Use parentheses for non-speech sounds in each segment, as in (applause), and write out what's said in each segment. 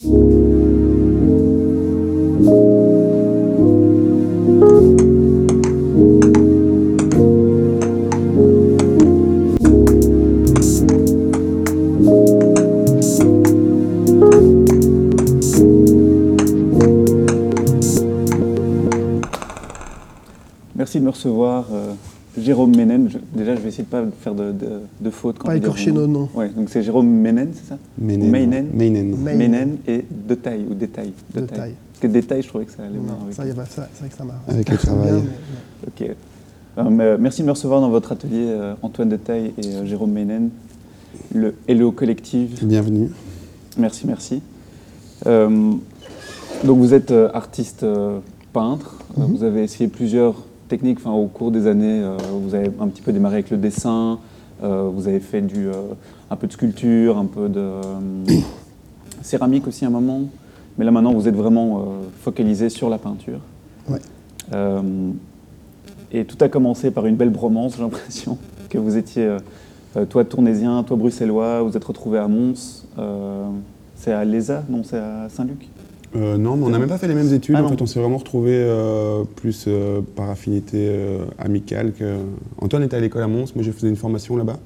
Merci quand Pas écorcher nos noms. Ouais, donc c'est Jérôme Ménen, c'est ça Meinen. Meinen. Meinen. Meinen. Et de taille ou détail. De taille. Parce que détail, je trouvais que ça allait avec. ça c'est vrai que ça marche. Avec le travail. Ok. Euh, mais merci de me recevoir dans votre atelier, euh, Antoine de Taille et euh, Jérôme Ménen, le Hello Collective. Bienvenue. Merci, merci. Euh, donc vous êtes euh, artiste euh, peintre, Euh, Mhm. vous avez essayé plusieurs techniques enfin, au cours des années, euh, vous avez un petit peu démarré avec le dessin, euh, vous avez fait du, euh, un peu de sculpture, un peu de euh, (coughs) céramique aussi à un moment, mais là maintenant vous êtes vraiment euh, focalisé sur la peinture. Ouais. Euh, et tout a commencé par une belle bromance, j'ai l'impression, (laughs) que vous étiez, euh, euh, toi tournésien, toi bruxellois, vous êtes retrouvés à Mons. euh, c'est à l'ESA Non, c'est à Saint-Luc? Euh, non, mais on n'a même pas fait les mêmes études. Ah en fait, on s'est vraiment retrouvés euh, plus euh, par affinité euh, amicale. Que... Antoine était à l'école à Mons, moi je faisais une formation là-bas.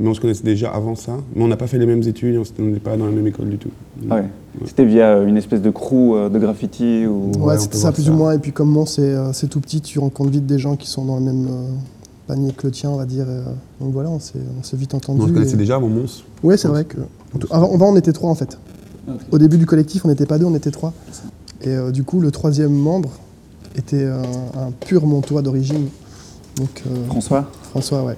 Mais on se connaissait déjà avant ça. Mais on n'a pas fait les mêmes études, et on n'était pas dans la même école du tout. Ah ouais. C'était via une espèce de crew euh, de graffiti ou... Ouais, Ouais, c'était ça plus ça. ou moins. Et puis comme moi, c'est euh, c'est tout petit, tu rencontres vite des gens qui sont dans le même euh, panier que le tien, on va dire. et, euh, donc voilà, on s'est vite entendu. on se connaissait et- déjà avant Mons. Ouais, c'est vrai que. Avant, avant, on était trois en fait. Au début du collectif, on n'était pas deux, on était trois. Et euh, du coup, le troisième membre était un pur montois d'origine. Donc euh, François, François, ouais.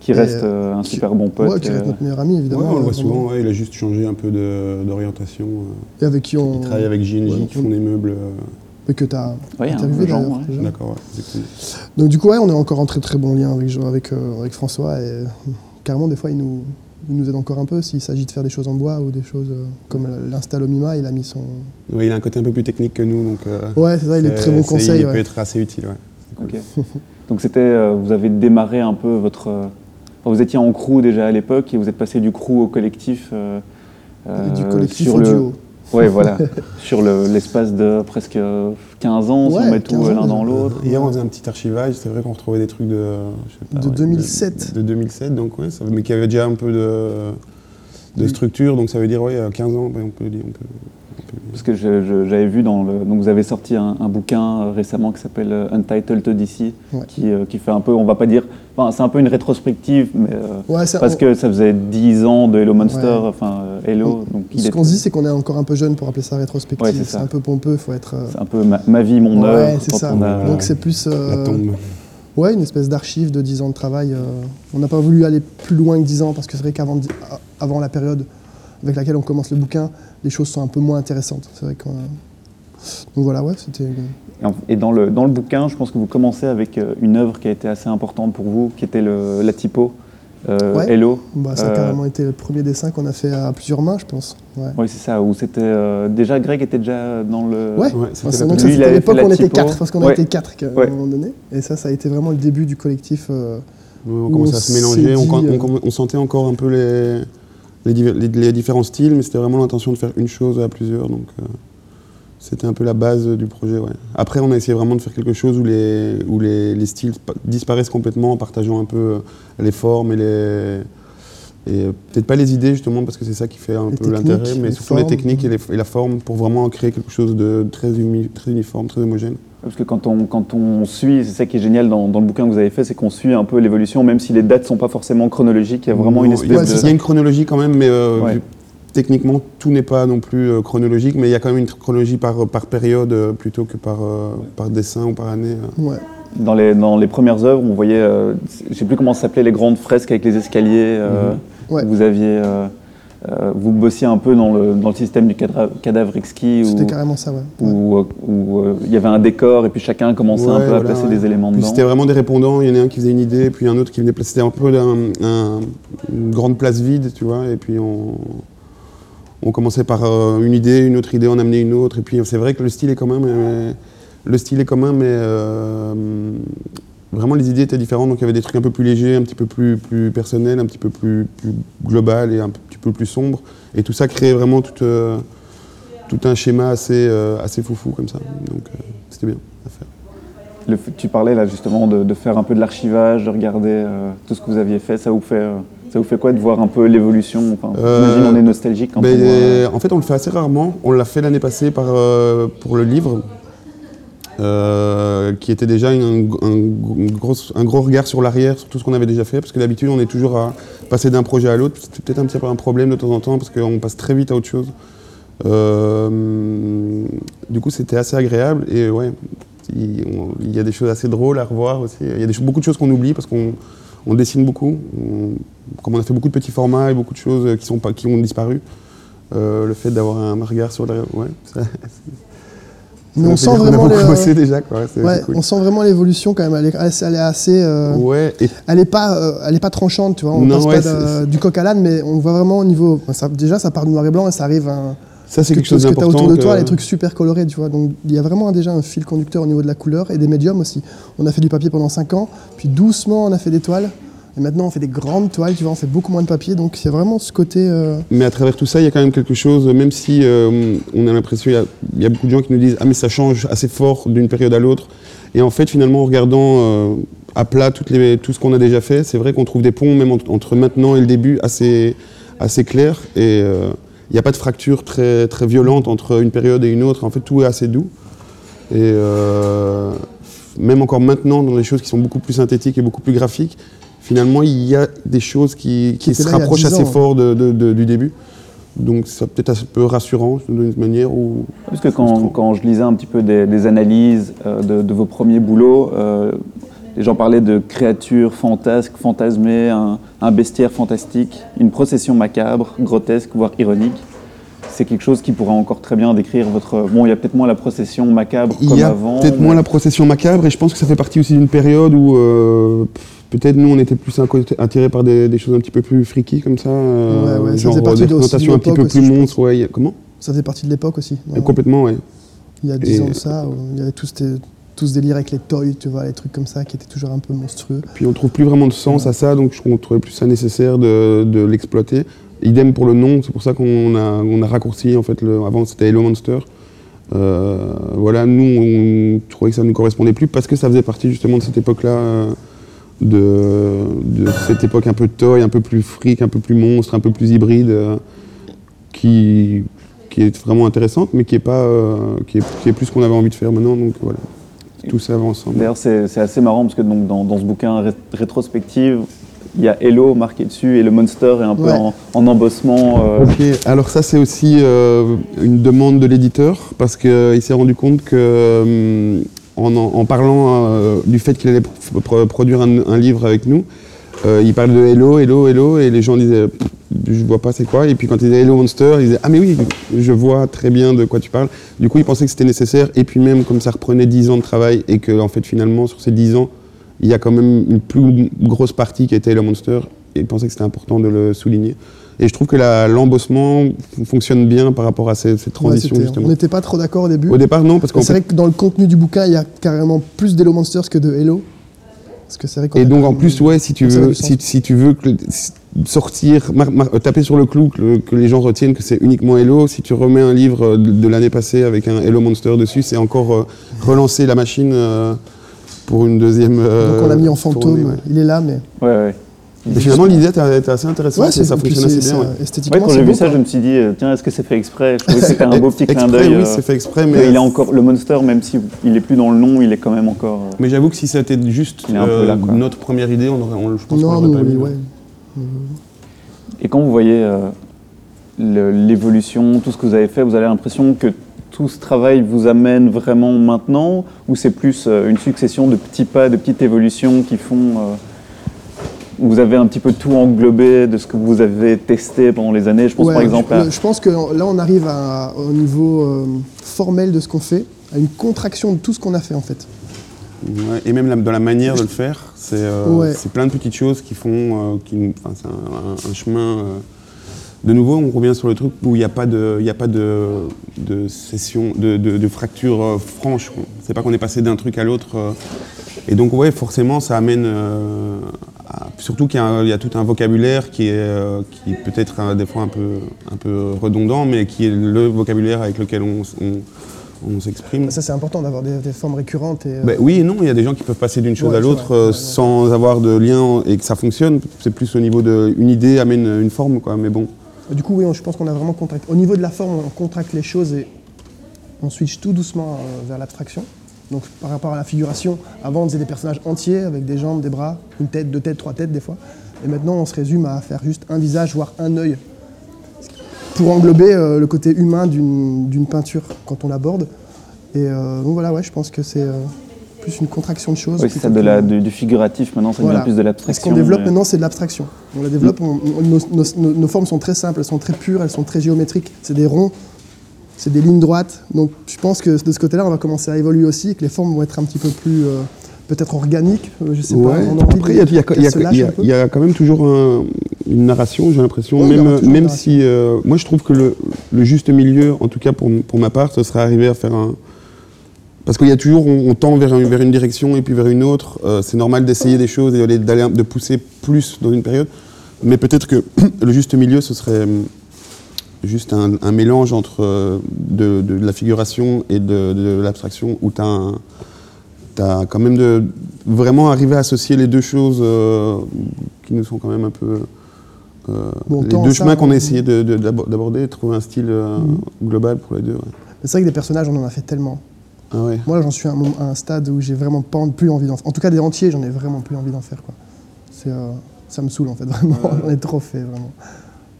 qui reste euh, euh, un qui- super bon pote. Ouais, qui reste euh, notre meilleur ami, Ouais, évidemment. on le voit souvent, ouais, il a juste changé un peu de- d'orientation. euh. Et avec qui on. Il travaille avec JNJ ouais, qui font des meubles. euh, Mais que tu as interviewé d'ailleurs. D'accord, ouais, exactement. Donc du coup, ouais, on est encore en très très bon lien avec, avec, euh, avec François. Et euh, carrément, des fois, il nous, il nous aide encore un peu s'il s'agit de faire des choses en bois ou des choses euh, comme l'install au Mima. Il a mis son. Ouais, il a un côté un peu plus technique que nous, donc. euh, Ouais, c'est ça, il est très bon conseil. Il peut être assez utile, ouais. (laughs) Donc c'était, euh, vous avez démarré un peu votre... euh, vous étiez en crew déjà à l'époque et vous êtes passé du crew au collectif. euh, du collectif sur au le, duo. Ouais, voilà. (laughs) sur le- l'espace de presque 15 ans, si Ouais, on met tout 15 euh, l'un dans l'autre. Hier, on faisait un petit archivage. C'est vrai qu'on retrouvait des trucs de. je sais pas, De ouais, 2007. De, de 2007, donc ouais, ça, mais qui avait déjà un peu de, de structure, donc ça veut dire, ouais, à 15 ans, ouais, on peut dire. On peut, on peut- Parce que j'avais vu dans le. Donc vous avez sorti un, un bouquin récemment qui s'appelle Untitled Odyssey, Ouais. qui, euh, qui fait un peu, on va pas dire. Enfin, c'est un peu une rétrospective, mais. euh, Ouais, ça- parce on- que ça faisait 10 ans de Hello Monster, Ouais. enfin euh, Hello. donc Ce qu'on se dit, c'est qu'on est encore un peu jeune pour appeler ça rétrospective. Ouais, c'est c'est un peu pompeux, il faut être. euh, C'est un peu ma, ma vie, mon Ouais, œuvre. c'est quand ça. a- Donc c'est plus. euh, La tombe. Ouais, une espèce d'archive de 10 ans de travail. euh, on n'a pas voulu aller plus loin que 10 ans parce que c'est vrai qu'avant avant la période avec laquelle on commence le bouquin, les choses sont un peu moins intéressantes. C'est vrai qu'on. Donc voilà, ouais, c'était. Et dans le, dans le bouquin, je pense que vous commencez avec euh, une œuvre qui a été assez importante pour vous, qui était le, la typo, euh, Ouais. Hello. Bah, ça a Euh, carrément été le premier dessin qu'on a fait à plusieurs mains, je pense. Ouais. Oui, c'est ça, où c'était. euh, déjà, Greg était déjà dans le. Ouais. Ouais, c'était Enfin, Lui, à l'époque on était. 4, parce qu'on a Ouais. été 4 à un moment donné. Et ça, ça a été vraiment le début du collectif. euh, on commençait à se mélanger, s'est on, dit, on- on- on sentait encore un peu les, les, différents styles, mais c'était vraiment l'intention de faire une chose à plusieurs, donc euh, c'était un peu la base du projet. Après, on a essayé vraiment de faire quelque chose où les, où les, les styles pa- disparaissent complètement en partageant un peu euh, les formes et les. Et euh, peut-être pas les idées justement, parce que c'est ça qui fait un Les peu l'intérêt, techniques, mais les surtout les techniques et, les- et la forme pour vraiment créer quelque chose de très, uni- très uniforme, très homogène. Parce que quand on, quand on suit, c'est ça qui est génial dans, dans le bouquin que vous avez fait, c'est qu'on suit un peu l'évolution, même si les dates sont pas forcément chronologiques, il y a vraiment Non, une espèce Ouais, Il y a une chronologie quand même, mais euh, Ouais. techniquement, tout n'est pas non plus euh, chronologique, mais il y a quand même une chronologie par, par période plutôt que par, euh, par dessin ou par année. ouais. de. Dans les, dans les premières œuvres, on voyait, euh, je sais plus comment ça s'appelait, les grandes fresques avec les escaliers. euh, Mhm. Ouais. Vous aviez. euh, euh, vous bossiez un peu dans le, dans le système du cadavre exquis. où- C'était carrément ça, ouais. Ouais. où, euh, euh, il y avait un décor et puis chacun commençait un peu à placer ouais. des éléments Puis dedans. c'était vraiment des répondants, il y en a un qui faisait une idée, puis un autre qui venait placer. C'était un peu un- un- une grande place vide, tu vois, et puis on, on commençait par euh, une idée, une autre idée, on amenait une autre, et puis c'est vrai que le style est quand même. le style est commun, mais euh, vraiment les idées étaient différentes. Donc il y avait des trucs un peu plus légers, un petit peu plus, plus personnels, un petit peu plus, plus global et un petit peu plus sombre. Et tout ça créait vraiment tout, euh, tout un schéma assez, euh, assez foufou comme ça. Donc euh, c'était bien à faire. Le tu parlais là justement de, de faire un peu de l'archivage, de regarder tout ce que vous aviez fait. Ça vous fait, ça vous fait quoi de voir un peu l'évolution? Enfin, J'imagine on est nostalgique quand Ben, on voit, En fait, on le fait assez rarement. On l'a fait l'année passée par, pour le livre, euh, qui était déjà un, grosse- un gros regard sur l'arrière, sur tout ce qu'on avait déjà fait, parce que d'habitude, on est toujours à passer d'un projet à l'autre. C'était peut-être un petit peu un problème de temps en temps, parce qu'on passe très vite à autre chose. Euh, du coup, c'était assez agréable, et ouais, il, y a des choses assez drôles à revoir aussi. Il y a des, beaucoup de choses qu'on oublie, parce qu'on on dessine beaucoup. Comme on a fait beaucoup de petits formats et beaucoup de choses qui, sont qui ont disparu, euh, le fait d'avoir un regard sur ça, (laughs) Mais on sent vraiment beaucoup les- bossé déjà, quoi. C'est Ouais, c'est cool. on sent vraiment l'évolution quand même. Elle est assez, elle est assez, euh, Ouais, et elle est pas, euh, elle est pas tranchante, tu vois. On Non, passe ouais, pas de- du coq à l'âne, mais on voit vraiment au niveau. ça- déjà, ça part du noir et blanc et ça arrive à ça c'est que, quelque chose ce que tu as d'important. autour de toi, que- les trucs super colorés, tu vois. Donc il y a vraiment déjà un fil conducteur au niveau de la couleur et des médiums aussi. On a fait du papier pendant 5 ans, puis doucement on a fait des toiles. Et maintenant on fait des grandes toiles, tu vois, on fait beaucoup moins de papier. Donc c'est vraiment ce côté. euh, Mais à travers tout ça, il y a quand même quelque chose, même si euh, on a l'impression, il y a- beaucoup de gens qui nous disent Ah, mais ça change assez fort d'une période à l'autre. Et en fait, finalement, en regardant euh, à plat les, tout ce qu'on a déjà fait, c'est vrai qu'on trouve des ponts, même entre, maintenant et le début, assez, assez clairs. Et il n'y a pas de fracture très, très violente entre une période et une autre. En fait, tout est assez doux. Et même encore maintenant, dans des choses qui sont beaucoup plus synthétiques et beaucoup plus graphiques, finalement, il y a des choses qui, se rapprochent 10 assez ans. fort de- de- de- du début. Donc, ça peut être un peu rassurant d'une manière où. Parce que quand, quand je lisais un petit peu des, des analyses euh, de, de vos premiers boulots, euh, les gens parlaient de créatures fantasques, fantasmées, un, un bestiaire fantastique, une procession macabre, grotesque, voire ironique. C'est quelque chose qui pourrait encore très bien décrire votre... Bon, il y a peut-être moins la procession macabre Il comme y a avant. peut-être mais- moins la procession macabre, et je pense que ça fait partie aussi d'une période où euh, peut-être nous on était plus attirés par des, des choses un petit peu plus freaky comme ça, euh, Ouais, ouais, ça genre faisait partie des de- aussi représentations un petit peu plus aussi, monstres. Ouais, comment? Ça faisait partie de l'époque aussi. Euh, Complètement, ouais. Il y a 10 Et- ans de ça, où il y avait tout, ce- tout ce délire avec les toys, tu vois, les trucs comme ça qui étaient toujours un peu monstrueux. Puis on trouve plus vraiment de sens à ça, donc je on trouvait plus ça nécessaire de, de l'exploiter. Idem pour le nom, c'est pour ça qu'on a, raccourci en fait. Avant c'était Hello Monster. Euh, voilà, nous on trouvait que ça ne nous correspondait plus parce que ça faisait partie justement de cette époque-là, euh, de, cette époque un peu toy, un peu plus fric, un peu plus monstre, un peu plus hybride, euh, qui, est vraiment intéressante, mais qui est pas, qui, est, plus ce qu'on avait envie de faire maintenant. Donc voilà, tout ça va ensemble. D'ailleurs, c'est assez marrant parce que donc, dans, dans ce bouquin ré- rétrospective, il y a Hello marqué dessus et le monster est un peu Ouais. en, en embossement. euh, Ok, alors ça c'est aussi euh, une demande de l'éditeur parce qu'il s'est rendu compte que euh, en, parlant euh, du fait qu'il allait pr- pr- produire un, un livre avec nous, euh, il parlait de Hello, Hello, Hello et les gens disaient je vois pas c'est quoi et puis quand il disait Hello Monster, ils disaient ah mais oui je vois très bien de quoi tu parles. Du coup il pensait que c'était nécessaire et puis même comme ça reprenait 10 ans de travail et que en fait finalement sur ces 10 ans il y a quand même une plus grosse partie qui était Hello Monster et il pensait que c'était important de le souligner. Et je trouve que l'embossement fonctionne bien par rapport à cette Ouais, transition, justement. on n'était pas trop d'accord au début. Au départ, non, parce C'est vrai que dans le contenu du bouquin, il y a carrément plus d'Hello Monsters que de Hello. Parce que c'est vrai Et donc, en plus, ouais, si tu veux, si, si tu veux que- sortir, mar- mar- taper sur le clou, que, le- que les gens retiennent que c'est uniquement Hello, si tu remets un livre de, de l'année passée avec un Hello Monster dessus, c'est encore euh, relancer la machine euh, pour une deuxième. euh, Donc on l'a mis en fantôme, tournée, ouais. il est là, mais. ouais, ouais. Mais finalement, l'idée était était assez intéressante et ça et puis fonctionne assez c'est- bien. ça- ouais. Ouais, Esthétiquement, quand j'ai c'est vu ça, quoi. je me suis dit, euh, tiens, est-ce que c'est fait exprès? Je trouvais que c'était un beau petit clin Exprès, d'œil. oui, euh, c'est fait exprès, mais mais. il est encore le monster, même s'il n'est plus dans le nom, il est quand même encore. euh, Mais j'avoue que si juste euh, là, quoi. notre première idée, on aurait, on, je pense qu'on Non, l'aurait nous, pas oui, mis. ouais. Et quand vous voyez euh, l'évolution, tout ce que vous avez fait, vous avez l'impression que tout ce travail vous amène vraiment maintenant ou c'est plus euh, une succession de petits pas, de petites évolutions qui font... euh, vous avez un petit peu tout englobé de ce que vous avez testé pendant les années? Je pense Ouais, par exemple je, à... je pense que là, on arrive à- au niveau euh, formel de ce qu'on fait, à une contraction de tout ce qu'on a fait en fait. Ouais, et même la- dans la manière de le faire, c'est euh, Ouais. plein de petites choses qui font. euh, qui, nous- enfin, c'est un, un- un chemin. De nouveau, on revient sur le truc où il n'y a pas de, il a pas de, session, de, fracture euh, franche. C'est pas qu'on est passé d'un truc à l'autre. euh, Et donc, ouais, forcément, ça amène. euh, surtout qu'il y, a tout un vocabulaire qui est, euh, qui peut être euh, des fois un peu, redondant, mais qui est le vocabulaire avec lequel on- on s'exprime. Ça, c'est important d'avoir des, des formes récurrentes. Et, euh, Ben oui et non, il y a des gens qui peuvent passer d'une chose Ouais, à l'autre euh, sans avoir de lien et que ça fonctionne. C'est plus au niveau de une idée amène une forme, quoi. Mais bon. Du coup, oui, on- je pense qu'on a vraiment contracté. Au niveau de la forme, on contracte les choses et on switch tout doucement euh, vers l'abstraction. Donc, par rapport à la figuration, avant, on faisait des personnages entiers avec des jambes, des bras, une tête, deux têtes, trois têtes des fois. Et maintenant, on se résume à faire juste un visage, voire un œil, pour englober euh, le côté humain d'une peinture quand on l'aborde. Et euh, donc voilà, ouais, je pense que c'est euh, plus une contraction de choses. Oui, c'est ça, de la, du, du figuratif, maintenant, ça Voilà. devient plus de Ce l'abstraction. qu'on développe maintenant, c'est de l'abstraction. On la développe, on- on- nos, nos- nos- nos formes sont très simples, elles sont très pures, elles sont très géométriques. C'est des ronds, c'est des lignes droites. Donc je pense que de ce côté-là, on va commencer à évoluer aussi et que les formes vont être un petit peu plus, euh, peut-être organiques. euh, je sais pas. Ouais. Après, il y a, y y un quand même toujours un- une narration, j'ai l'impression. Ouais, même même si. euh, moi, je trouve que le, le juste milieu, en tout cas pour, pour ma part, ce serait arriver à faire un. Parce qu'il y a toujours, on, on tend vers, un- vers une direction et puis vers une autre. Euh, c'est normal d'essayer des choses et un- de pousser plus dans une période. Mais peut-être que (clears throat) le juste milieu, ce serait juste un, un mélange entre de, de la figuration et de, de l'abstraction où tu as, quand même de vraiment arrivé à associer les deux choses euh, qui nous sont quand même un peu. euh, Bon, les deux chemins qu'on on- a essayé de- de- d'abo- d'aborder, trouver un style euh, global pour les deux. ouais. C'est vrai que des personnages, on en a fait tellement. Ah ouais. Moi, j'en suis à un, moment- à un stade où j'ai vraiment pas, plus envie d'en faire. En tout cas, des entiers, j'en ai vraiment plus envie d'en faire. Quoi. Euh, ça me saoule, en fait, (laughs) vraiment. J'en ai trop fait, vraiment.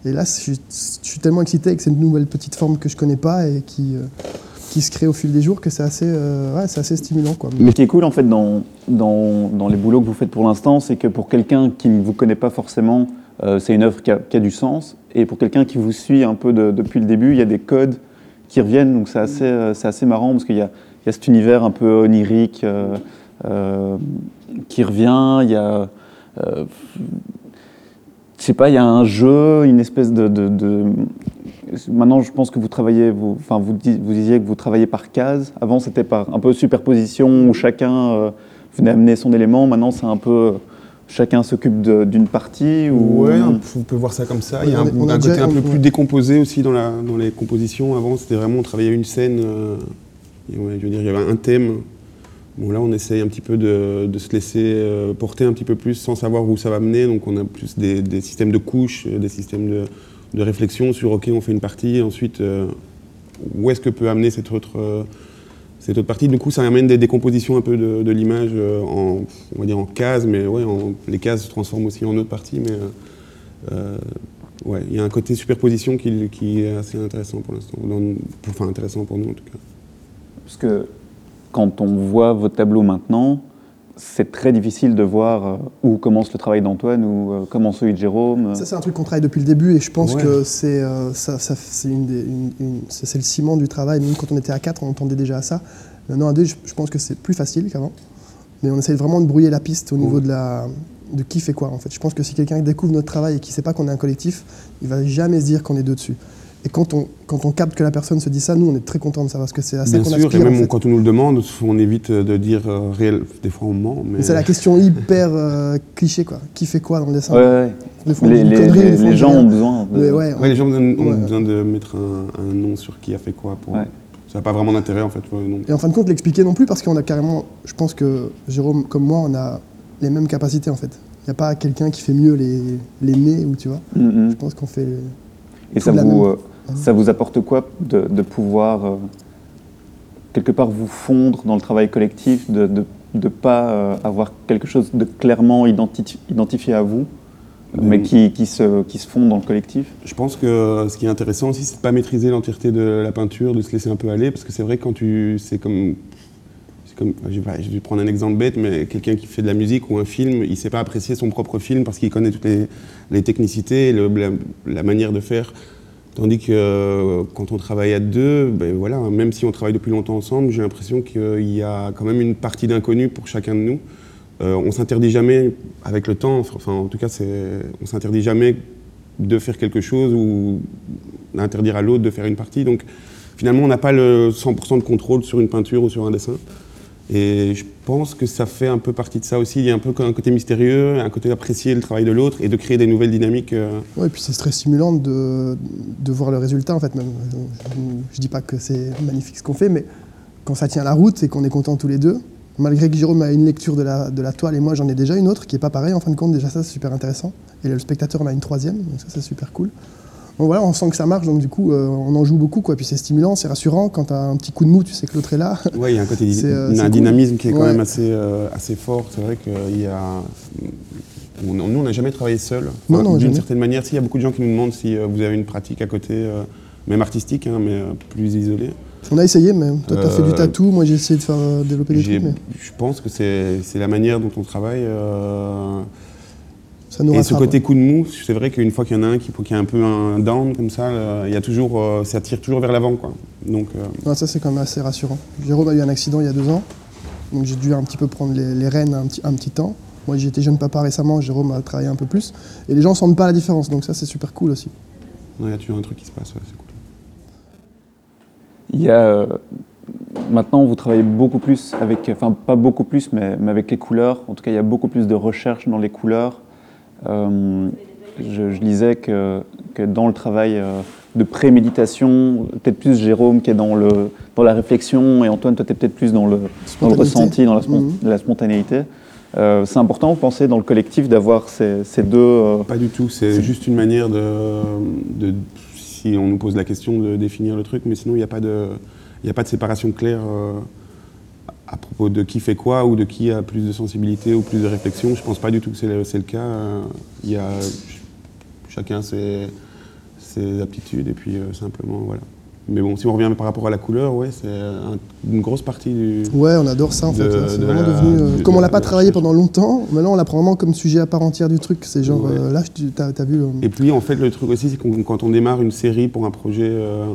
Et là, je suis, je suis tellement excité avec cette nouvelle petite forme que je connais pas et qui, qui se crée au fil des jours que c'est assez, euh, assez stimulant. Quoi. Mais ce qui est cool en fait dans, dans, dans les boulots que vous faites pour l'instant, c'est que pour quelqu'un qui ne vous connaît pas forcément, euh, c'est une œuvre qui a, du sens. Et pour quelqu'un qui vous suit un peu de- depuis le début, il y a des codes qui reviennent. Donc c'est assez, euh, assez marrant parce qu'il y y a cet univers un peu onirique qui revient. Il y a. je sais pas, il y a un jeu, une espèce de, de- de- Maintenant, je pense que vous travaillez, vous, enfin, vous, dis- vous disiez que vous travaillez par case. Avant, c'était par un peu superposition où chacun euh, venait amener son élément. Maintenant, c'est un peu euh, chacun s'occupe d'une partie. Ou Ouais, on peut voir ça comme ça. Il y a un, On a- un côté un peu plus décomposé aussi dans, la, dans les compositions. Avant, c'était vraiment, on travaillait une scène. euh, et ouais, je veux dire, il y avait un thème. Bon, là, on essaye un petit peu de, se laisser euh, porter un petit peu plus sans savoir où ça va mener. Donc, on a plus des, systèmes de couches, euh, des systèmes de, réflexion sur OK, on fait une partie, ensuite, euh, où est-ce que peut amener cette autre, partie? Du coup, ça amène des décompositions un peu de, l'image en, cases, mais ouais, les cases se transforment aussi en autre partie. Mais il y a un côté superposition qui, qui est assez intéressant pour l'instant. Enfin, intéressant pour nous en tout cas. Parce que quand on voit vos tableaux maintenant, c'est très difficile de voir euh, où commence le travail d'Antoine ou euh, commence celui de Jérôme. Ça, c'est un truc qu'on travaille depuis le début et je pense Ouais. que c'est euh, ça, ça- une une- une- le ciment du travail. Même quand on était à 4, on entendait déjà à ça. Maintenant, à 2, je, je pense que c'est plus facile qu'avant. Mais on essaie vraiment de brouiller la piste au niveau Ouais. de, la, de qui fait quoi. En fait. Je pense que si quelqu'un découvre notre travail et qui ne sait pas qu'on est un collectif, il va jamais se dire qu'on est deux dessus. Et quand on, quand on capte que la personne se dit ça, nous, on est très contents de ça parce que c'est à ça Bien qu'on sûr, et aspire. en même fait. quand on nous le demande, on évite de dire euh, réel. Des fois, on ment. Mais... Mais C'est la question hyper euh, cliché, quoi. Qui fait quoi dans le dessin? Ouais, ouais. Des fois, on Les, les- connerie, gens ont besoin de. Ouais, les gens ont besoin, de mettre un, un nom sur qui a fait quoi. Pour... Ouais. Ça n'a pas vraiment d'intérêt en fait. non. Et en fin de compte, l'expliquer non plus parce qu'on a carrément, je pense que Jérôme comme moi, on a les mêmes capacités en fait. Il n'y a pas quelqu'un qui fait mieux les, les nez ou tu vois. Mm, mm. Je pense qu'on fait. Et ça la vous, même- euh, ça vous apporte quoi de, pouvoir euh, quelque part vous fondre dans le travail collectif, de ne pas euh, avoir quelque chose de clairement identi- identifié à vous, mais qui, qui, se, qui se dans le collectif? Je pense que ce qui est intéressant aussi, c'est de ne pas maîtriser l'entièreté de la peinture, de se laisser un peu aller, parce que c'est vrai que quand tu. C'est comme. Comme, je, vais, prendre un exemple bête, mais quelqu'un qui fait de la musique ou un film, il ne sait pas apprécier son propre film parce qu'il connaît toutes les, les technicités, la manière de faire. Tandis que euh, quand on travaille à deux, ben voilà, même si on travaille depuis longtemps ensemble, j'ai l'impression qu'il y a quand même une partie d'inconnu pour chacun de nous. Euh, on s'interdit jamais, avec le temps, enfin en tout cas, on s'interdit jamais de faire quelque chose ou d'interdire à l'autre de faire une partie. Donc finalement, on n'a pas le 100% de contrôle sur une peinture ou sur un dessin. Et je pense que ça fait un peu partie de ça aussi. Il y a un peu un côté mystérieux, un côté d'apprécier le travail de l'autre et de créer des nouvelles dynamiques. euh. Ouais, et puis c'est très stimulant de, de voir le résultat en fait. Même. Je, je dis pas que c'est magnifique ce qu'on fait, mais quand ça tient la route et qu'on est contents tous les deux, malgré que Jérôme a une lecture de la, de la toile et moi j'en ai déjà une autre qui est pas pareille en fin de compte, déjà ça c'est super intéressant. Et le spectateur en a une troisième, donc ça c'est super cool. Donc voilà, on sent que ça marche, donc du coup euh, on en joue beaucoup quoi. Puis c'est stimulant, c'est rassurant quand t'as un petit coup de mou, tu sais que l'autre est là. Ouais, il y a un côté (laughs) euh, un cool. dynamisme qui est quand Ouais. même assez, euh, assez fort. C'est vrai qu'il y a. on- nous, on n'a jamais travaillé seul. D'une certaine manière, s'il y a beaucoup de gens qui nous demandent si vous avez une pratique à côté, même artistique, hein, mais plus isolée. On a essayé, mais toi t'as fait du tatou, moi j'ai essayé de faire développer des trucs, mais Je pense que c'est c'est la manière dont on travaille. Ça nous et ce rattrape. côté coup de mou, c'est vrai qu'une fois qu'il y en a un qui, qui a un peu un down comme ça, euh, il y a toujours, euh, ça tire toujours vers l'avant. quoi. Donc, euh, Ouais, ça c'est quand même assez rassurant. Jérôme a eu un accident il y a deux ans, donc j'ai dû un petit peu prendre les, les rênes un petit, un petit temps. Moi j'ai été jeune papa récemment, Jérôme a travaillé un peu plus, et les gens sentent pas la différence, donc ça c'est super cool aussi. il y a toujours un truc qui se passe. ouais, c'est cool. Il y a euh, maintenant vous travaillez beaucoup plus avec, enfin pas beaucoup plus, mais, mais avec les couleurs. En tout cas, il y a beaucoup plus de recherche dans les couleurs. Euh, je, je lisais que, que dans le travail euh, de préméditation, peut-être plus Jérôme qui est dans le dans la réflexion et Antoine toi tu es peut-être plus dans le dans le ressenti, dans la, spon- Mhm. la spontanéité. Euh, c'est important, vous pensez, dans le collectif, d'avoir ces, ces deux. euh, Pas du tout, c'est juste une manière de, de- si on nous pose la question, de définir le truc, mais sinon il n'y a, pas de- il y a pas de séparation claire euh, à propos de qui fait quoi ou de qui a plus de sensibilité ou plus de réflexion. Je pense pas du tout que c'est le, cas. Euh, Il y a ch- chacun ses, ses aptitudes et puis euh, simplement voilà. Mais bon, si on revient par rapport à la couleur, ouais, c'est un- une grosse partie du. Ouais, on adore ça en De- fait. là. C'est de vraiment la- devenu. euh, de- comme on l'a pas travaillé pendant longtemps, maintenant on l'a prend vraiment comme sujet à part entière du truc. C'est genre, Ouais. euh, là, tu as, vu. euh, Et puis en fait, le truc aussi, c'est qu'on- quand on démarre une série pour un projet euh,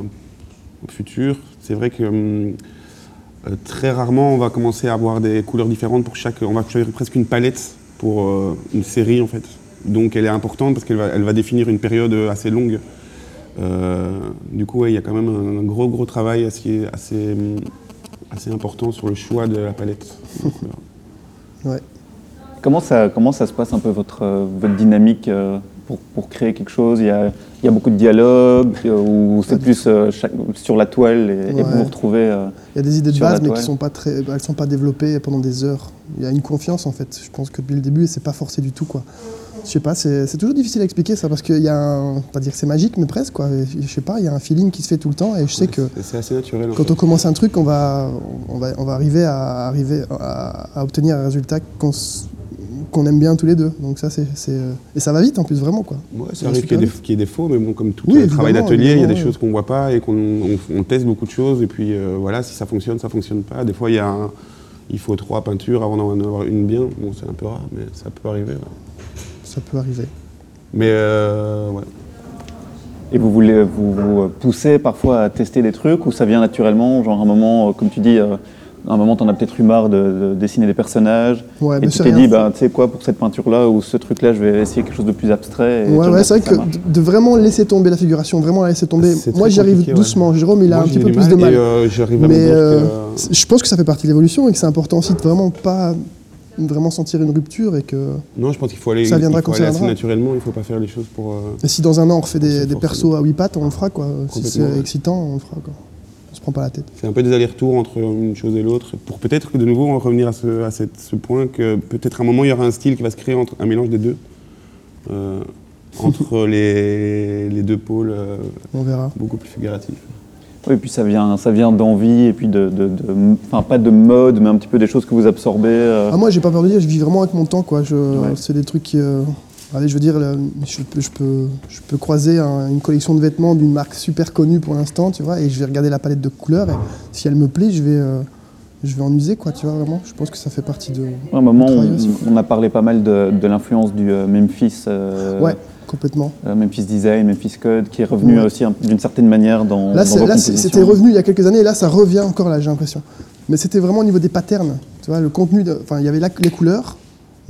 futur, c'est vrai que hum, euh, très rarement on va commencer à avoir des couleurs différentes pour chaque. On va choisir presque une palette pour euh, une série en fait. Donc elle est importante parce qu'elle va, elle va définir une période assez longue. Euh, du coup, ouais, il y a quand même un, gros gros travail assez, assez, assez important sur le choix de la palette. ouais. Comment ça, comment ça se passe un peu votre, votre dynamique euh, pour, pour créer quelque chose il y, a, il y a beaucoup de dialogue euh, ou c'est plus euh, chaque- sur la toile et, et Ouais. vous vous retrouvez euh, Il y a des idées de base, mais qui sont pas très, elles sont pas développées pendant des heures. Il y a une confiance en fait. Je pense que depuis le début, c'est pas forcé du tout quoi. Je sais pas, c'est toujours difficile à expliquer ça parce qu'il y a, un, pas dire que c'est magique, mais presque quoi. Et Je sais pas, il y a un feeling qui se fait tout le temps et je sais que C'est- C'est assez naturel. en quand fait. on commence un truc, on va, on va, on va arriver à arriver à, à obtenir un résultat qu'on qu'on aime bien tous les deux. Donc ça c'est, c'est, euh, et ça va vite en plus vraiment quoi. Ouais, va arrive qu'il y, y ait des faux, mais bon, comme tout Oui, euh, travail d'atelier, il y a des choses qu'on voit pas et qu'on on, on teste beaucoup de choses. Et puis euh, voilà, si ça fonctionne, ça fonctionne pas. Des fois, il, y a un- il faut trois peintures avant d'en avoir une bien. Bon, c'est un peu rare, mais ça peut arriver. ouais. Ça peut arriver. Mais euh, ouais. et vous voulez vous, vous poussez parfois à tester des trucs ou ça vient naturellement genre un moment comme tu dis euh, à un moment tu en as peut-être eu marre de, de dessiner des personnages Ouais, et mais tu c'est t'es dit bah, tu sais quoi pour cette peinture là ou ce truc là je vais essayer quelque chose de plus abstrait et Ouais, c'est vrai que de vraiment laisser tomber la figuration, vraiment la laisser tomber. Moi, j'y arrive doucement. Jérôme, il a Moi, un petit peu plus de mal. Et euh, à Mais euh, que. c'est- je pense que ça fait partie de l'évolution et que c'est important aussi de vraiment pas vraiment sentir une rupture et que Non, je pense qu'il faut aller, Ça viendra il faut quand ça aller assez viendra. naturellement. Il ne faut pas faire les choses pour. euh, et si dans un an on refait des, des persos à 8 pattes, on le fera quoi. Si c'est excitant, on le fera quoi. On se prend pas la tête. C'est un peu des allers-retours entre une chose et l'autre, pour peut-être que de nouveau revenir à ce, à cette- ce point que peut-être à un moment il y aura un style qui va se créer entre un mélange des deux, euh, entre (laughs) les, les deux pôles euh, On verra. beaucoup plus figuratifs. Oui, et puis ça vient, ça vient d'envie et puis de, de, de- enfin pas de mode, mais un petit peu des choses que vous absorbez. euh. Ah, moi, j'ai pas peur de dire, je vis vraiment avec mon temps quoi. Je, Ouais. C'est des trucs qui. euh, Allez, je veux dire, là, je peux, je peux, je peux croiser un- une collection de vêtements d'une marque super connue pour l'instant, tu vois, et je vais regarder la palette de couleurs, et si elle me plaît, je vais, euh, je vais en user, quoi, tu vois, vraiment. Je pense que ça fait partie de. À un moment, on, on a parlé pas mal de, de l'influence du euh, Memphis, euh, Ouais, complètement. euh, Memphis Design, Memphis Code, qui est revenu Ouais. aussi un- d'une certaine manière dans, Là, là, c'était revenu il y a quelques années, et là, ça revient encore, là, j'ai l'impression. Mais c'était vraiment au niveau des patterns, tu vois, le contenu, enfin, il y avait la- les couleurs,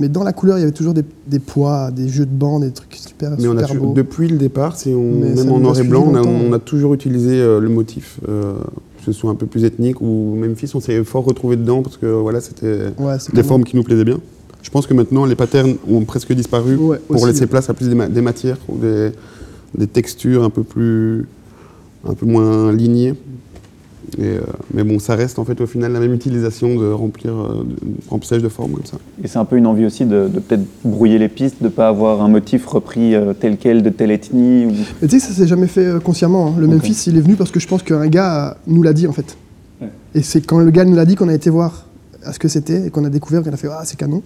Mais dans la couleur, il y avait toujours des, des poids, des jeux de bandes, des trucs super, Mais on a super toujours- beaux. depuis le départ, si on, Mais même en noir et blanc, on a, longtemps. on a toujours utilisé euh, le motif, euh, que ce soit un peu plus ethnique ou Memphis, on s'est fort retrouvé dedans parce que voilà, c'était Ouais, des vraiment- formes qui nous plaisaient bien. Je pense que maintenant, les patterns ont presque disparu Ouais, pour aussi. laisser place à plus des, ma- des matières ou des, des textures un peu plus, un peu moins lignées. Et, euh, mais bon, ça reste en fait au final la même utilisation de remplir, euh, de, remplissage de formes comme ça. Et c'est un peu une envie aussi de, de peut-être brouiller les pistes, de ne pas avoir un motif repris euh, tel quel de telle ethnie. Ou... Mais tu sais, ça s'est jamais fait euh, consciemment. hein. Le Ok. Memphis, il est venu parce que je pense qu'un gars nous l'a dit en fait. Ouais. Et c'est quand le gars nous l'a dit qu'on a été voir à ce que c'était et qu'on a découvert qu'on a fait ah c'est canon.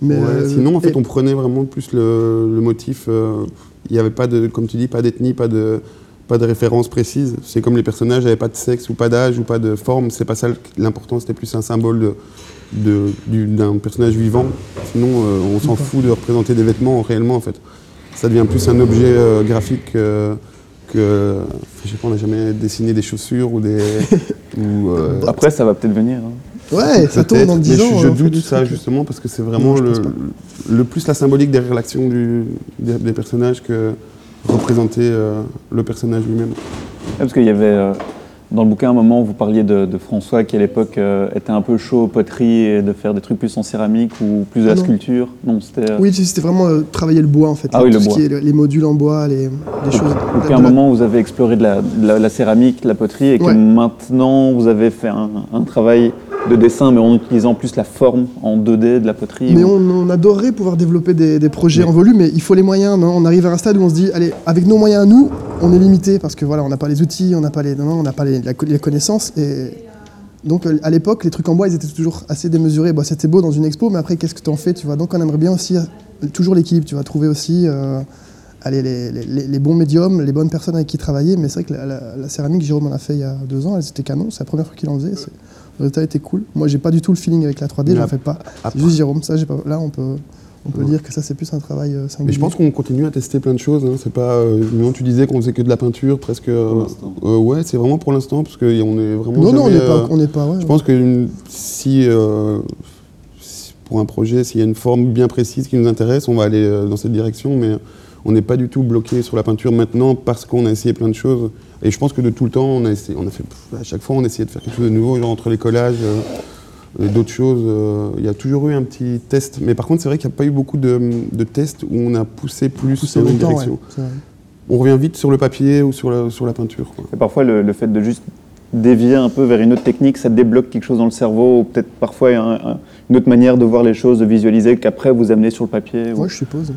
Mais Ouais, euh, sinon, en fait, et- on prenait vraiment plus le, le motif. euh, Il n'y avait pas de, comme tu dis, pas d'ethnie, pas de, pas de référence précise. C'est comme les personnages n'avaient pas de sexe ou pas d'âge ou pas de forme. C'est pas ça l'important. C'était plus un symbole de- de- du- d'un personnage vivant. Sinon, euh, on s'en fout de représenter des vêtements réellement, en fait. Ça devient plus un objet euh, graphique euh, que. Je sais pas, on n'a jamais dessiné des chaussures ou des. (laughs) ou, euh, Après, ça va peut-être venir. hein. Ouais, ça tourne dans 10 mais ans. Je, fait doute ça justement parce que c'est vraiment Non, le, le plus la symbolique derrière l'action du- des, des personnages que représenter euh, le personnage lui-même. Ouais, parce qu'il y avait euh, dans le bouquin un moment où vous parliez de, de François qui à l'époque euh, était un peu chaud aux poteries et de faire des trucs plus en céramique ou plus de la Ah non. sculpture. Non, c'était. euh, Oui, c'était vraiment euh, travailler le bois en fait. Ah là, oui, tout le ce bois. qui est le- les modules en bois, les, choses. Puis à un la- moment, vous avez exploré de la, de la- la céramique, de la poterie, et que Ouais. maintenant, vous avez fait un, un travail de dessin, mais en utilisant plus la forme en 2D de la poterie. Mais ou- on, on adorerait pouvoir développer des, des projets en volume, mais il faut les moyens. Non? On arrive à un stade où on se dit, allez, avec nos moyens à nous, on est limité parce que voilà, on n'a pas les outils, on n'a pas les, non, on n'a pas les, la les connaissances. Et donc euh, à l'époque, les trucs en bois, ils étaient toujours assez démesurés. Bon, c'était beau dans une expo, mais après, qu'est-ce que tu en fais Tu vois? Donc on aimerait bien aussi euh, toujours l'équilibre. Tu vas trouver aussi. euh, allez, les, les- les- les bons médiums, les bonnes personnes avec qui travailler. Mais c'est vrai que la, la- la céramique, Jérôme en a fait il y a deux ans, elle était canon. C'est la première fois qu'il en faisait. c'est- Le résultat était cool. Moi, j'ai pas du tout le feeling avec la 3D, Mais j'en ap- fais pas. C'est après- juste Jérôme. Ça, j'ai pas. Là, on peut, on peut Ouais. dire que ça, c'est plus un travail euh, Mais singulier. je pense qu'on continue à tester plein de choses. hein. C'est pas. Euh, nous, tu disais qu'on faisait que de la peinture, presque. euh, l'instant. euh, ouais, c'est vraiment pour l'instant parce qu'on est vraiment. Non, non, on n'est pas, euh, on n'est pas. Ouais, Je pense que une- si, euh, si pour un projet, s'il y a une forme bien précise qui nous intéresse, on va aller euh, dans cette direction, mais on n'est pas du tout bloqué sur la peinture maintenant parce qu'on a essayé plein de choses. Et je pense que de tout le temps, on a essayé, on a fait, pff, à chaque fois, on a essayé de faire quelque chose de nouveau, genre entre les collages euh, et d'autres choses. euh, Il y a toujours eu un petit test. Mais par contre, c'est vrai qu'il n'y a pas eu beaucoup de, de tests où on a poussé plus pousser dans une direction. ouais. On revient vite sur le papier ou sur la, sur la peinture. quoi. Et parfois, le, le fait de juste dévier un peu vers une autre technique, ça débloque quelque chose dans le cerveau, ou peut-être parfois un- un- une autre manière de voir les choses, de visualiser, qu'après vous amenez sur le papier. ou- Ouais, je suppose.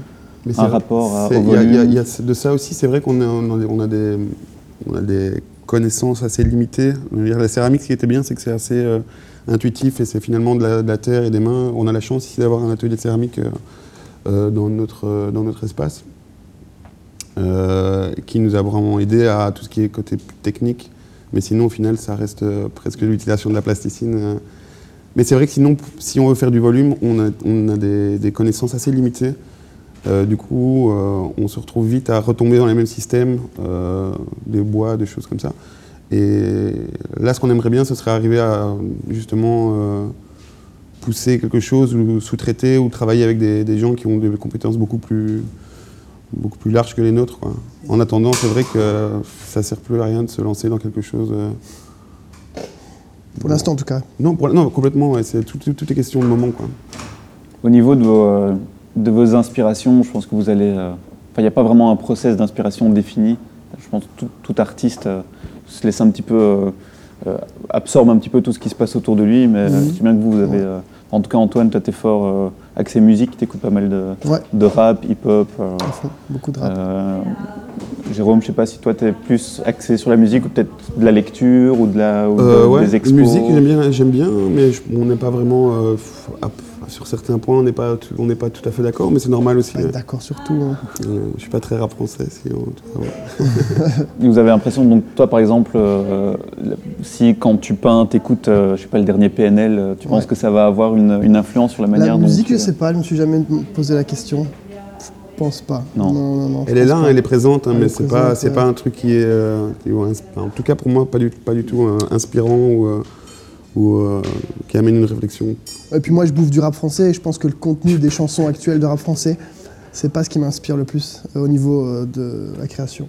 Mais Un rapport à- il y a- y y de ça aussi, c'est vrai qu'on a, on a des- on a des, connaissances assez limitées. La céramique, ce qui était bien, c'est que c'est assez euh, intuitif et c'est finalement de la, terre et des mains. On a la chance ici d'avoir un atelier de céramique euh, euh, dans, notre, dans notre espace qui nous a vraiment aidé à tout ce qui est côté technique. Mais sinon, au final, ça reste presque l'utilisation de la plasticine. Mais c'est vrai que sinon, si on veut faire du volume, on a, des connaissances assez limitées. Euh, du coup, euh, on se retrouve vite à retomber dans les mêmes systèmes, euh, des bois, des choses comme ça. Et là, ce qu'on aimerait bien, ce serait arriver à justement euh, pousser quelque chose ou sous-traiter ou travailler avec des, des gens qui ont des compétences beaucoup plus, beaucoup plus larges que les nôtres. quoi. En attendant, c'est vrai que ça ne sert plus à rien de se lancer dans quelque chose. euh, Pour l'instant, en tout cas. Non, pour- non complètement, ouais, c'est tout, tout, tout est question de moment. Quoi. Au niveau de vos, euh, de vos inspirations, je pense que vous allez. euh, Enfin, il n'y a pas vraiment un process d'inspiration défini. Je pense que tout, tout artiste euh, se laisse un petit peu. euh, euh, absorbe un petit peu tout ce qui se passe autour de lui, mais je sais bien que vous, vous avez. en tout cas, Antoine, toi, t'es fort axé musique, t'écoutes pas mal de, Ouais, de rap, hip-hop. Beaucoup de rap. Jérôme, je sais pas si toi, t'es plus axé sur la musique ou peut-être de la lecture ou, de la, ou de- Euh, ouais, des expos. musique, j'aime bien, j'aime bien, mais je- on n'est pas vraiment. euh, sur certains points, on n'est pas, tout- on n'est pas tout à fait d'accord, mais c'est normal aussi. Ouais, hein. D'accord, surtout. hein. Euh, je suis pas très rap français. Si on- ouais. (laughs) Vous avez l'impression, donc toi par exemple, euh, si quand tu peins, t'écoutes, euh, je sais pas, le dernier PNL, euh, tu penses que ça va avoir une, une influence sur la manière La dont musique, tu- je sais pas, je me suis jamais posé la question. Je pense pas. Non. non, non, Elle est là, pas. elle est présente, hein, Elle mais est c'est pas, c'est ouais. pas un truc qui est, euh, qui est en tout cas pour moi, pas du, pas du tout euh, inspirant ou, euh, ou euh, qui amène une réflexion. Et puis moi, je bouffe du rap français et je pense que le contenu des chansons actuelles de rap français, c'est pas ce qui m'inspire le plus euh, au niveau euh, de la création.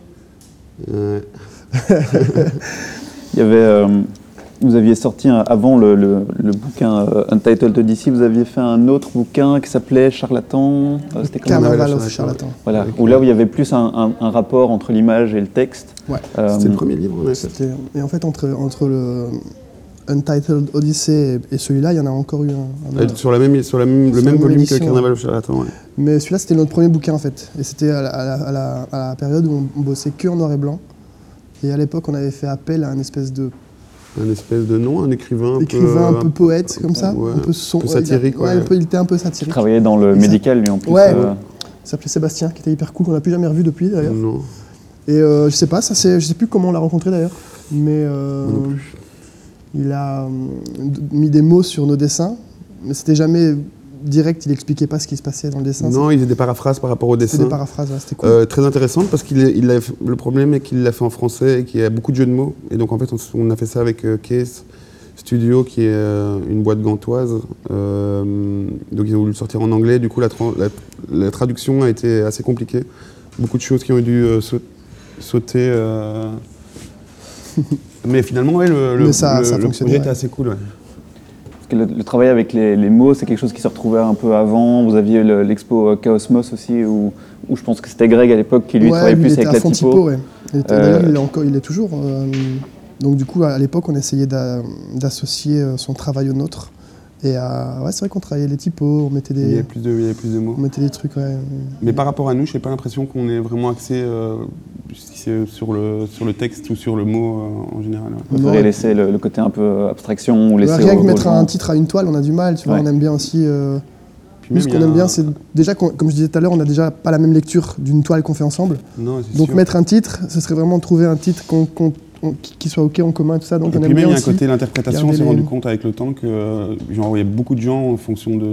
Ouais. (laughs) Il y avait, euh, vous aviez sorti un- avant le, le- le bouquin euh, Untitled Odyssey, vous aviez fait un autre bouquin qui s'appelait Charlatan. euh, C'était Carnaval of Charlatan. Voilà, Avec, où là où il y avait plus un, un- un rapport entre l'image et le texte. Ouais. Euh, C'était le premier livre. C'était- Et en fait, entre, entre le Untitled Odyssey et, et celui-là, il y en a encore eu un. Sur, la même, sur la même, Sur le même même volume édition, que Carnaval of Charlatan. ouais. Mais celui-là, c'était notre premier bouquin en fait. Et c'était à la, à la- à la- à la période où on bossait que en noir et blanc. Et à l'époque, on avait fait appel à un espèce de Un espèce de nom, un écrivain un écrivain peu. un peu poète comme ça, ouais, un peu son, un peu ouais, il a- satirique, ouais, ouais. un peu- il était un peu Il satirique. travaillait dans le Et médical, lui, en plus. Ouais. euh, Il s'appelait Sébastien, qui était hyper cool, qu'on n'a plus jamais revu depuis d'ailleurs. Non. Et euh, je sais pas, ça c'est, je sais plus comment on l'a rencontré d'ailleurs, mais euh, non il a euh, mis des mots sur nos dessins, mais c'était jamais direct. Il expliquait pas ce qui se passait dans le dessin. Non, il faisait des paraphrases par rapport au c'était dessin. des paraphrases, ouais, c'était cool. Euh, très intéressante parce qu'il est- il a- le problème est qu'il l'a fait en français et qu'il y a beaucoup de jeux de mots. Et donc en fait, on, a fait ça avec euh, Case Studio, qui est euh, une boîte gantoise. Euh, donc ils ont voulu le sortir en anglais. Du coup, la, tra- la- la traduction a été assez compliquée. Beaucoup de choses qui ont dû euh, sau- sauter. (laughs) Mais finalement, ouais, le, le, Mais ça- le- ça le fonctionnait, projet ouais. était assez cool. ouais. Parce que le, le travail avec les, les mots, c'est quelque chose qui se retrouvait un peu avant. Vous aviez le- l'expo euh, Chaosmos aussi, où, où je pense que c'était Greg à l'époque qui lui ouais, travaillait lui, plus avec la fond typo. typo, ouais. Il était- Euh, il est encore, il est toujours. euh, donc du coup, à l'époque, on essayait d'a- d'associer son travail au nôtre. Et euh, ouais, c'est vrai qu'on travaillait les typos, on mettait Il y des, avait plus de, il y avait plus de mots. on mettait des trucs, ouais. Mais par rapport à nous, je n'ai pas l'impression qu'on est vraiment axé euh, si sur, le, sur le texte ou sur le mot euh, en général. pourriez ouais. laisser le, le côté un peu abstraction ou laisser rien au- que mettre un titre à une toile, on a du mal, tu vois. Ouais. On aime bien aussi. euh, Puis ce qu'on aime bien, c'est déjà, qu'on- comme je disais tout à l'heure, on n'a déjà pas la même lecture d'une toile qu'on fait ensemble. Non, Donc sûr. mettre un titre, ce serait vraiment trouver un titre qu'on- on- qui soit ok en commun, tout ça. Donc Et on puis aime même, bien il y a un côté l'interprétation, on s'est les- rendu compte avec le temps que euh, genre, il y a beaucoup de gens en fonction de,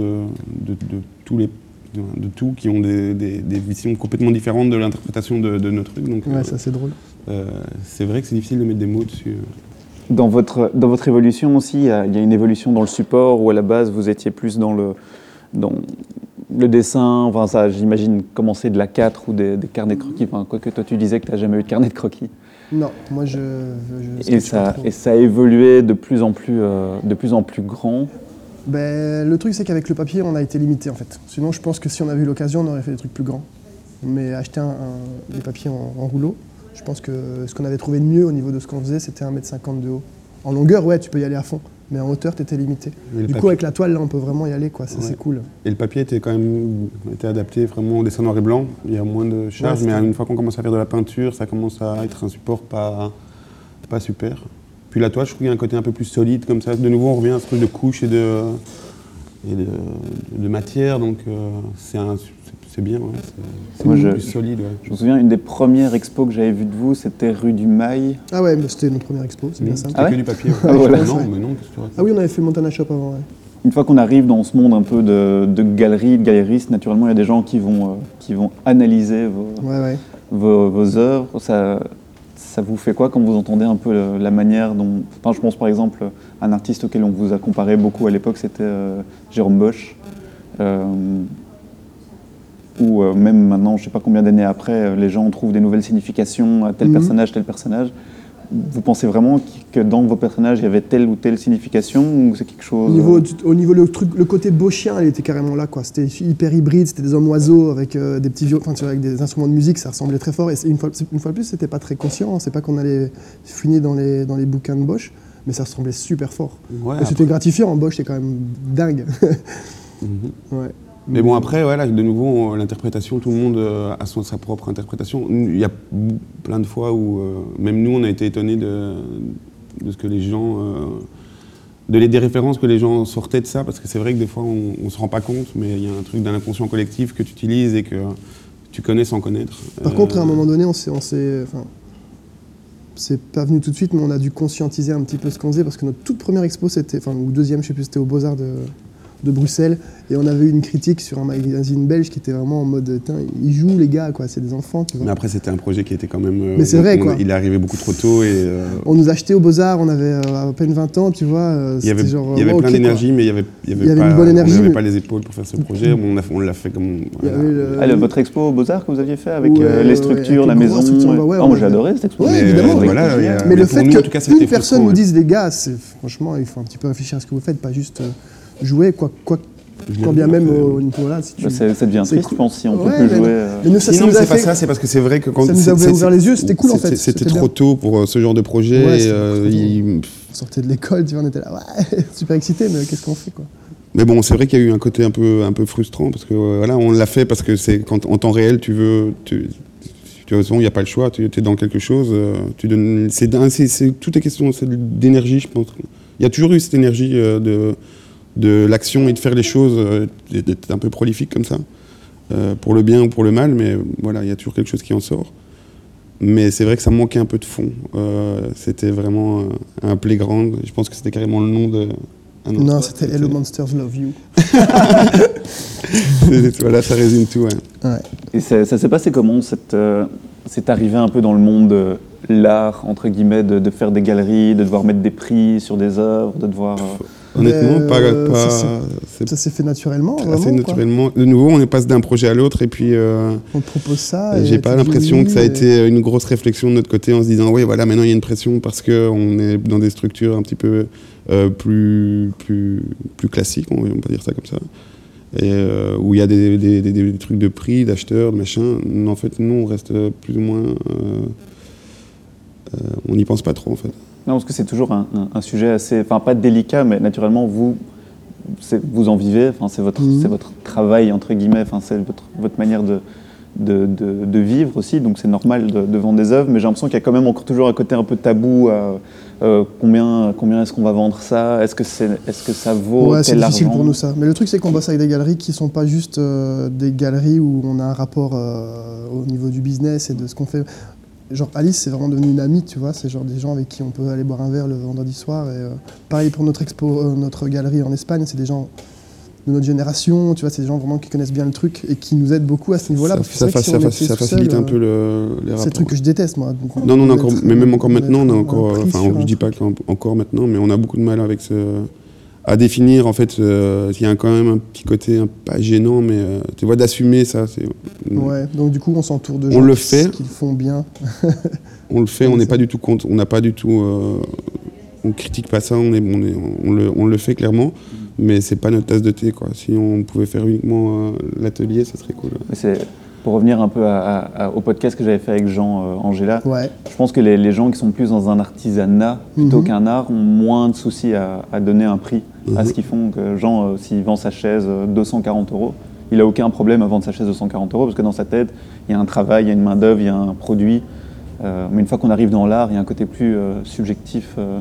de, de tous les de, de tout qui ont des, des- des visions complètement différentes de l'interprétation de, de nos trucs. Donc Ouais, euh, ça c'est drôle. euh, c'est vrai que c'est difficile de mettre des mots dessus. Dans votre, dans votre évolution aussi, il y, a, il y a une évolution dans le support où à la base vous étiez plus dans le, dans le dessin, enfin ça j'imagine commencer de la 4 ou des, des carnets de croquis, enfin quoique toi tu disais que tu n'as jamais eu de carnet de croquis. Non, moi je. Et ça, et ça a évolué de plus en plus, euh, de plus en plus grand. Ben, le truc, c'est qu'avec le papier, on a été limité en fait. Sinon, je pense que si on avait eu l'occasion, on aurait fait des trucs plus grands. Mais acheter un, un- des papiers en, en rouleau, je pense que ce qu'on avait trouvé de mieux au niveau de ce qu'on faisait, c'était 1m50 de haut. En longueur, ouais, tu peux y aller à fond. Mais en hauteur, tu étais limité. Du coup, avec la toile, là, on peut vraiment y aller, quoi. Ça, Ouais. c'est cool. et le papier était quand même était adapté vraiment au dessin noir et blanc. Il y a moins de charge, Ouais, mais une fois qu'on commence à faire de la peinture, ça commence à être un support pas, pas super. Puis la toile, je trouve qu'il y a un côté un peu plus solide comme ça. De nouveau, on revient à ce truc de couche et de, et de, de matière, donc euh, c'est un- c'est- bien, ouais. c'est- Moi, je- plus solide. ouais. Je me souviens, une des premières expos que j'avais vues de vous, c'était rue du Mail. Ah ouais, mais c'était notre première expo, c'est bien ça. C'était Ah ouais que du papier. ouais. Ah, voilà. non, Ouais. mais non, que tu Ah oui, on avait fait Montana Shop avant, ouais. Une fois qu'on arrive dans ce monde un peu de, de galerie, de galéristes, naturellement, il y a des gens qui vont, euh, qui vont analyser vos, Ouais, ouais. vos, vos œuvres. Ça, ça vous fait quoi quand vous entendez un peu le- la manière dont... Enfin, je pense par exemple à un artiste auquel on vous a comparé beaucoup à l'époque, c'était euh, Jérôme Bosch. Euh, ou euh, même maintenant, je ne sais pas combien d'années après, euh, les gens trouvent des nouvelles significations à tel Mhm. personnage, tel personnage. Vous pensez vraiment que dans vos personnages, il y avait telle ou telle signification ou c'est quelque Au chose... niveau, euh, du- au niveau le truc, le côté beauchien, il était carrément là, quoi. C'était hyper hybride, c'était des hommes oiseaux avec euh, des petits enfin, avec des instruments de musique, ça ressemblait très fort. Et une fois, une fois de plus, c'était pas très conscient. C'est pas qu'on allait fouiner dans les, dans les bouquins de Bosch, mais ça ressemblait super fort. Ouais, Et c'était gratifiant. Bosch, c'est quand même dingue. (laughs) Mhm. ouais. Mais bon, après, ouais, là, de nouveau, on- l'interprétation, tout le monde euh, a son- sa propre interprétation. Il y a plein de fois où, euh, même nous, on a été étonnés de, de ce que les gens. euh, de les, des références que les gens sortaient de ça, parce que c'est vrai que des fois, on ne se rend pas compte, mais il y a un truc d'un inconscient collectif que tu utilises et que tu connais sans connaître. Par Euh, contre, à un moment donné, on s'est, enfin, c'est pas venu tout de suite, mais on a dû conscientiser un petit peu ce qu'on faisait parce que notre toute première expo, c'était, enfin, ou deuxième, je sais plus, c'était au Beaux Arts de, de Bruxelles. Et on avait eu une critique sur un magazine belge qui était vraiment en mode, ils jouent les gars, quoi, c'est des enfants. Tu vois. Mais après, c'était un projet qui était quand même. euh, Mais c'est vrai, on- quoi. Il est arrivé beaucoup trop tôt et. euh, On nous achetait aux Beaux-Arts, on avait euh, à peine 20 ans, tu vois. il y avait, c'était genre, il y avait vraiment plein d'énergie, mais il y avait, il y avait Il y avait pas, une bonne énergie, on n'avait mais- pas les épaules pour faire ce projet. On, a- on l'a fait comme. Voilà. le- Ah, le- votre expo aux Beaux-Arts que vous aviez fait avec Ouais, euh, les structures, avec la maison. bah ouais, Ah, moi avait- j'adorais cette expo. Ouais, Mais, évidemment. Mais le pour fait nous, en tout cas, qu'une personne nous dise, les gars, franchement, il faut un petit peu réfléchir à ce que vous faites, pas juste jouer, quoi, quoi, quand bien même au niveau là. Si tu... C'est- ça devient triste, je pense, si on peut Ouais, plus mais- jouer. euh. mais nous, ça, ça Sinon, c'est pas fait- ça, c'est parce que c'est vrai que quand. Ça nous avait ouvert les yeux, c'était cool, en fait, C'était trop bien. tôt pour euh, ce genre de projet. Ouais, et, c'était euh, il- On sortait de l'école, tu vois, on était là, ouais, (laughs) super excité, mais qu'est-ce qu'on fait, quoi Mais bon, c'est vrai qu'il y a eu un côté un peu, un peu frustrant parce que euh, voilà, on l'a fait parce que c'est quand en temps réel, tu veux, tu, tu il n'y a pas le choix, tu es dans quelque chose, tu donnes, c'est, c'est, c'est- tout est question c'est d'énergie, je pense. Il y a toujours eu cette énergie de, de l'action et de faire les choses, euh, d'être un peu prolifique comme ça, euh, pour le bien ou pour le mal, mais voilà, il y a toujours quelque chose qui en sort. Mais c'est vrai que ça manquait un peu de fond. Euh, c'était vraiment euh, un playground. Je pense que c'était carrément le nom de. Non, c'était Hello Monsters Love You. (laughs) voilà, ça résume tout. Ouais. Ouais. Et ça, ça s'est passé comment cette, euh, C'est arrivé un peu dans le monde de l'art, entre guillemets, de, de faire des galeries, de devoir mettre des prix sur des œuvres, de devoir. Honnêtement, Mais, pas, euh, pas- ça, s'est fait naturellement, assez vraiment, quoi. naturellement. De nouveau, on est passe d'un projet à l'autre et puis euh, On propose ça. j'ai pas l'impression que ça a et- été une grosse réflexion de notre côté en se disant oui voilà maintenant il y a une pression parce que on est dans des structures un petit peu euh, plus plus plus classiques on, on peut dire ça comme ça et euh, où il y a des, des- des- des trucs de prix d'acheteurs de machin en fait nous on reste plus ou moins euh, euh, on n'y pense pas trop en fait Non, parce que c'est toujours un, un- un sujet assez, enfin pas délicat, mais naturellement vous, vous en vivez. Enfin, c'est votre, Mhm. c'est votre travail entre guillemets. Enfin, c'est votre, votre manière de, de, de- de vivre aussi. Donc c'est normal de, de vendre des œuvres, mais j'ai l'impression qu'il y a quand même encore toujours un côté un peu tabou. à, euh, combien, combien est-ce qu'on va vendre ça Est-ce que c'est, est-ce que ça vaut Ouais, c'est difficile pour nous ça. Mais le truc, c'est qu'on bosse avec des galeries qui sont pas juste euh, des galeries où on a un rapport euh, au niveau du business et de ce qu'on fait. Genre Alice, c'est vraiment devenu une amie, tu vois. C'est genre des gens avec qui on peut aller boire un verre le vendredi soir. Et euh, pareil pour notre expo, euh, notre galerie en Espagne, c'est des gens de notre génération, tu vois. C'est des gens vraiment qui connaissent bien le truc et qui nous aident beaucoup à ce niveau-là. ça, c'est si facilite seul, un euh, peu le, les C'est rapports le truc que je déteste, moi. Donc, Non, non, on encore, mais même encore maintenant, on a encore, enfin, je dis pas truc. qu'encore maintenant, mais on a beaucoup de mal avec ce, à définir, en fait, euh, il y a quand même un petit côté un- pas gênant, mais euh, tu vois, d'assumer ça, c'est, Ouais, donc du coup, on s'entoure de On gens le qui, fait. qui le font bien. (laughs) on le fait, on n'est pas du tout contre, on n'a pas du tout, euh, on critique pas ça, on, est, on, est- on le, on le fait clairement, mais c'est pas notre tasse de thé, quoi. Si on pouvait faire uniquement euh, l'atelier, ça serait cool. C'est pour revenir un peu à- à- à- au podcast que j'avais fait avec Jean euh, Angela. Ouais. Je pense que les, les gens qui sont plus dans un artisanat plutôt Mhm. qu'un art ont moins de soucis à, à donner un prix à Mhm. ce qu'ils font. Que Jean, euh, s'il vend sa chaise euh, 240 euros, il a aucun problème à vendre sa chaise 240 euros parce que dans sa tête, il y a un travail, il y a une main d'œuvre, il y a un produit. Euh, mais une fois qu'on arrive dans l'art, il y a un côté plus euh, subjectif euh,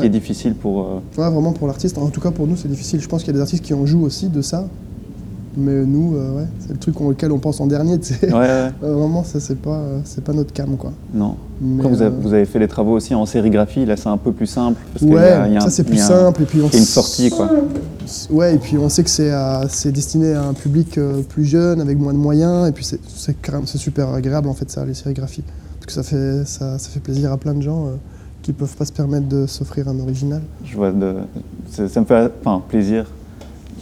qui est difficile pour. euh, Ouais, vraiment pour l'artiste. En tout cas, pour nous, c'est difficile. Je pense qu'il y a des artistes qui en jouent aussi de ça. Mais nous, euh, ouais, c'est le truc auquel on pense en dernier. Ouais, ouais, (laughs) Euh, vraiment, ça, c'est pas, euh, c'est pas notre cam, quoi. non. Mais, Après, vous, avez, vous avez fait des travaux aussi en sérigraphie, là c'est un peu plus simple. Parce qu'il y Ouais, a- y a ça c'est plus un- simple. Et puis on une sortie quoi. Ouais, et puis on sait que c'est destiné à un public plus jeune, avec moins de moyens. Et puis c'est- super agréable en fait, ça, les sérigraphies. Parce que ça fait, ça, ça fait plaisir à plein de gens euh, qui peuvent pas se permettre de s'offrir un original. Je vois de, ça, ça me fait enfin, plaisir.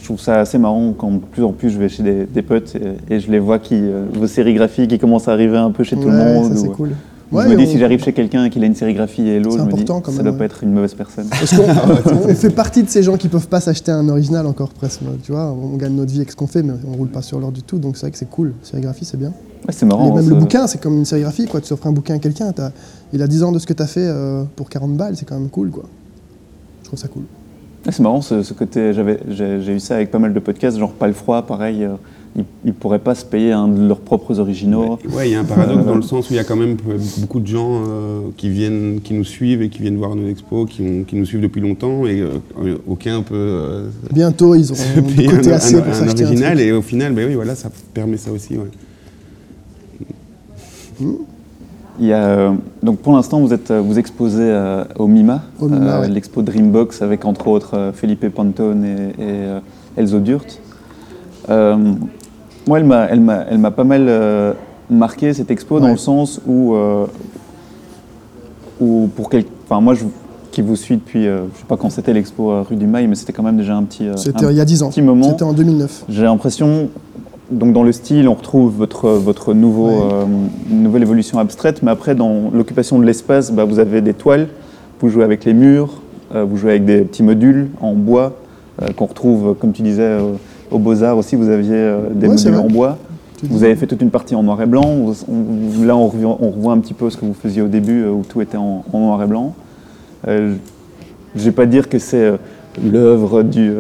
Je trouve ça assez marrant quand de plus en plus je vais chez des, des potes et, et je les vois qui, euh, vos sérigraphies qui commencent à arriver un peu chez tout le monde. c'est ou- cool. je Ouais, me dis on- si j'arrive chez quelqu'un et qu'il a une sérigraphie et l'autre, je me dis ça doit ouais. pas être une mauvaise personne. Qu'on (laughs) on fait partie de ces gens qui peuvent pas s'acheter un original encore presque. Tu vois, on gagne notre vie avec ce qu'on fait, mais on roule pas sur l'or du tout. Donc c'est vrai que c'est cool. Sérigraphie, c'est bien. Ouais, c'est marrant. Et même hein, le bouquin, c'est comme une sérigraphie. Quoi. Tu offres un bouquin à quelqu'un, il a 10 ans de ce que tu as fait euh, pour 40 balles, c'est quand même cool. Quoi. Je trouve ça cool. Ouais, c'est marrant ce, ce côté. J'ai, eu ça avec pas mal de podcasts, genre Pas le froid, pareil. euh, ils, ils pourraient pas se payer un de leurs propres originaux. Ouais, il y a un paradoxe Euh, dans le sens où il y a quand même beaucoup de gens euh, qui viennent, qui nous suivent et qui viennent voir nos expos, qui, ont- qui nous suivent depuis longtemps et euh, aucun peut euh, Bientôt, ils auront (laughs) se du payer côté un, assez un- pour un s'acheter un original truc. et au final, ben oui, voilà, ça permet ça aussi. ouais. Il y a, euh, donc pour l'instant, vous, êtes, euh, vous exposez euh, au MIMA, Au MIMA, ouais. l'expo Dreambox avec entre autres euh, Felipe Pantone et, et, euh, Elzo Durt. Euh, moi, elle m'a, elle m'a, elle m'a pas mal euh, marqué cette expo dans le sens où, euh, où pour quel, enfin moi, je, qui vous suis depuis, euh, je sais pas quand c'était l'expo rue du Mail, mais c'était quand même déjà un petit, euh, C'était il y a 10 ans. petit moment. C'était en 2009. J'ai l'impression, donc dans le style, on retrouve votre, votre nouveau, euh, nouvelle évolution abstraite, mais après, dans l'occupation de l'espace, bah, vous avez des toiles, vous jouez avec les murs, euh, vous jouez avec des petits modules en bois, euh, qu'on retrouve, comme tu disais, aux Beaux-Arts aussi, vous aviez des Ouais, modules en bois. Vous avez fait toute une partie en noir et blanc. On- là, on revoit, on revoit un petit peu ce que vous faisiez au début, où tout était en, en noir et blanc. Je ne vais pas dire que c'est l'œuvre du.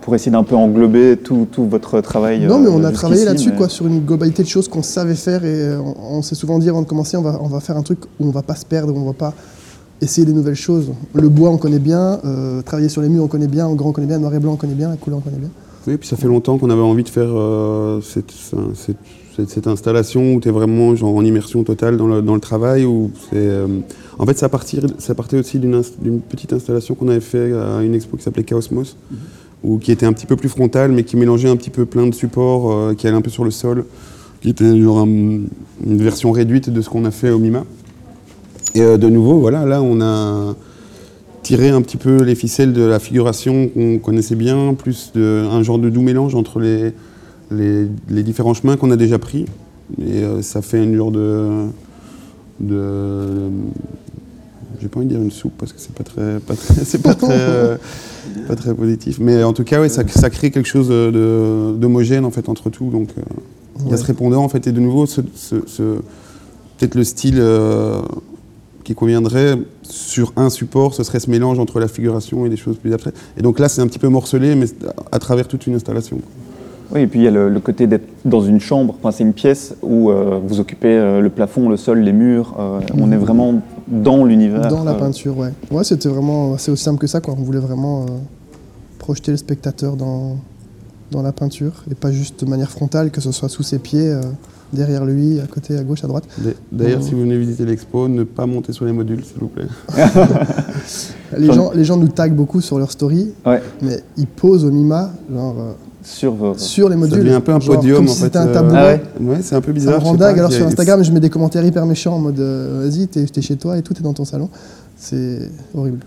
Pour essayer d'un peu englober tout, tout votre travail. Non, mais euh, on a travaillé là-dessus, mais- quoi, sur une globalité de choses qu'on savait faire et euh, on, on s'est souvent dit avant de commencer, on va, on va faire un truc où on va pas se perdre, où on va pas essayer des nouvelles choses. Le bois, on connaît bien, euh, travailler sur les murs, on connaît bien, en grand, on connaît bien, noir et blanc, on connaît bien, la couleur, on connaît bien. Oui, puis ça fait longtemps qu'on avait envie de faire euh, cette, cette- cette- cette installation où tu es vraiment genre, en immersion totale dans le, dans le travail. Où c'est, euh, en fait, ça, partir, ça partait aussi d'une petite installation qu'on avait fait à une expo qui s'appelait Chaosmos, ou qui était un petit peu plus frontale, mais qui mélangeait un petit peu plein de supports, euh, qui allait un peu sur le sol, qui était genre un- une version réduite de ce qu'on a fait au MIMA. Et euh, de nouveau, voilà, là, on a tiré un petit peu les ficelles de la figuration qu'on connaissait bien, plus de, un genre de doux mélange entre les, les, les différents chemins qu'on a déjà pris. Et euh, ça fait une genre de. de j'ai pas envie de dire une soupe parce que c'est pas très, pas très, c'est pas très, euh, pas très positif. Mais en tout cas, ouais, ça, ça crée quelque chose d'homogène en fait entre tout. Donc, euh, il y a ce répondant en fait, et de nouveau, ce, ce- ce- peut-être le style euh, qui conviendrait sur un support, ce serait ce mélange entre la figuration et des choses plus abstraites. Et donc là, c'est un petit peu morcelé, mais à travers toute une installation. Oui, et puis il y a le, le côté d'être dans une chambre, enfin, c'est une pièce où euh, vous occupez euh, le plafond, le sol, les murs. euh, On est vraiment dans l'univers. Dans la euh, peinture, ouais. Ouais, c'était vraiment, c'est aussi simple que ça, quoi. On voulait vraiment euh, projeter le spectateur dans, dans la peinture et pas juste de manière frontale, que ce soit sous ses pieds, euh, derrière lui, à côté, à gauche, à droite. D'ailleurs, Mhm. si vous venez visiter l'expo, ne pas monter sur les modules, s'il vous plaît. (laughs) Les gens, les gens nous taguent beaucoup sur leur story, Ouais, mais ils posent au Mima, genre, euh, sur vos. sur les modules. devient un peu un Genre, podium, comme en si fait, c'était un euh, tabouret. Ah ouais Ouais, c'est un peu Ça bizarre. me rend dingue. Alors sur Instagram, je mets des commentaires hyper méchants en mode euh, vas-y, t'es t'es chez toi et tout est dans ton salon. C'est horrible.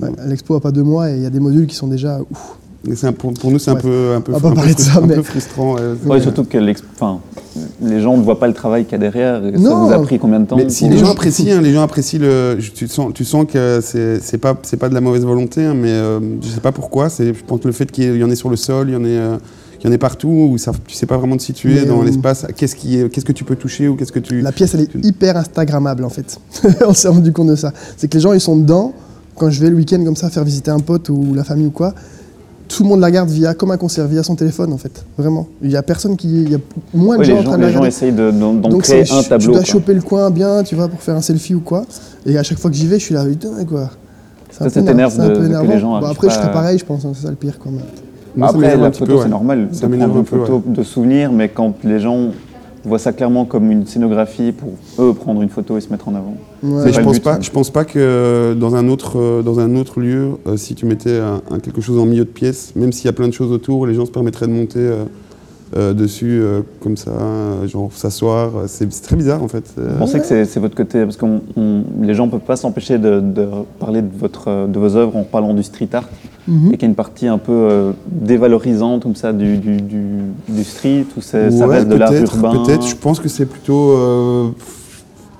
Ouais, L'expo a pas deux mois et il y a des modules qui sont déjà ouf. Un- pour, pour nous, c'est un peu, un peu, On va pas un peu parler de ça, mais- peu frustrant. ouais. Ouais, surtout que les gens ne voient pas le travail qu'il y a derrière. et Ça Non. vous a pris combien de temps Mais si pour- les gens apprécient, hein, les gens apprécient le. Tu sens, tu sens que c'est pas pas de la mauvaise volonté, hein, mais euh, je sais pas pourquoi. C'est je pense que le fait qu'il y en ait sur le sol, il y en ait, euh, il y en ait partout où ça, tu sais pas vraiment te situer Mais, dans euh, l'espace. Qu'est-ce qui est, qu'est-ce que tu peux toucher ou qu'est-ce que tu. La pièce, elle est hyper Instagrammable en fait. (laughs) On s'est rendu compte de ça. C'est que les gens, ils sont dedans. Quand je vais le week-end comme ça faire visiter un pote ou la famille ou quoi, tout le monde la garde via, comme un concert, via son téléphone en fait. Vraiment. Il y a personne qui. Il y a moins de gens les en gens, train de la les gens essayent de- d'en créer c'est- un tu tableau. dois quoi. choper le coin bien, tu vois, pour faire un selfie ou quoi. Et à chaque fois que j'y vais, je suis là, putain, quoi. Ça, ça t'énerve énervant, c'est un de- peu que les énervant. gens après, je serais pareil, je pense, hein, c'est ça le pire quand même. Après, la photo, c'est normal Ça prendre un une peu, photo de souvenir, mais quand les gens voient ça clairement comme une scénographie pour eux prendre une photo et se mettre en avant. Ouais. Mais pas je pense but, pas, hein. je pense pas que dans un autre, euh, dans un autre lieu, euh, si tu mettais un, un quelque chose en milieu de pièce, même s'il y a plein de choses autour, les gens se permettraient de monter euh, euh, dessus euh, comme ça, euh, genre s'asseoir. euh, C'est c'est très bizarre en fait. Euh, Vous pensez que c'est votre côté Parce que les gens ne peuvent pas s'empêcher de, de parler de, votre, de vos œuvres en parlant du street art, Mhm. et qu'il y a une partie un peu euh, dévalorisante comme ça du, du, du, du street, où c'est- ça reste de l'art peut-être, urbain? Peut-être, je pense que c'est plutôt. euh,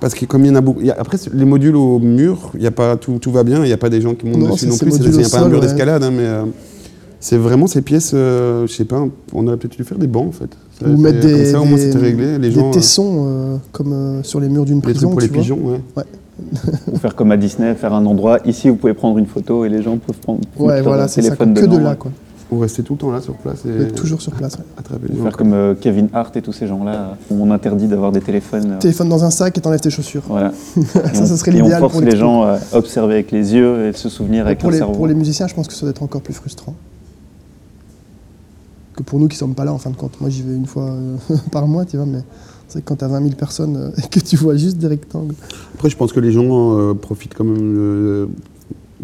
parce que comme il y en a beaucoup. il y a- après, les modules au mur, il y a pas, tout, tout va bien, il n'y a pas des gens qui montent Non, dessus non plus. Il n'y a pas un mur ouais. d'escalade, hein, mais euh, c'est vraiment ces pièces, euh, je sais pas, on aurait peut-être dû faire des bancs en fait. Ça, Ou mettre comme des, ça, au moins des- c'était réglé. Les des gens. tessons euh, comme euh, sur les murs d'une les prison. pour les vois. pigeons, ouais. (laughs) Ou faire comme à Disney, faire un endroit, ici vous pouvez prendre une photo et les gens peuvent prendre Ouais, voilà, c'est ça. téléphone quoi. Que de dedans, là, quoi. Ou rester tout le temps là sur place et toujours sur place. ouais. attraper les gens. faire comme euh, Kevin Hart et tous ces gens-là, où on interdit d'avoir des téléphones. euh, Téléphone dans un sac et t'enlèves tes chaussures. Voilà. (laughs) Ça, on- ça serait Et on l'idéal force pour les l'expo. gens à observer avec les yeux et se souvenir avec pour, le les, cerveau. pour les musiciens, je pense que ça doit être encore plus frustrant. Que pour nous qui sommes pas là, en fin de compte. Moi, j'y vais une fois euh, (laughs) par mois, tu vois, mais c'est quand t'as 20 000 personnes euh, (laughs) et que tu vois juste des rectangles. Après, je pense que les gens euh, profitent quand même.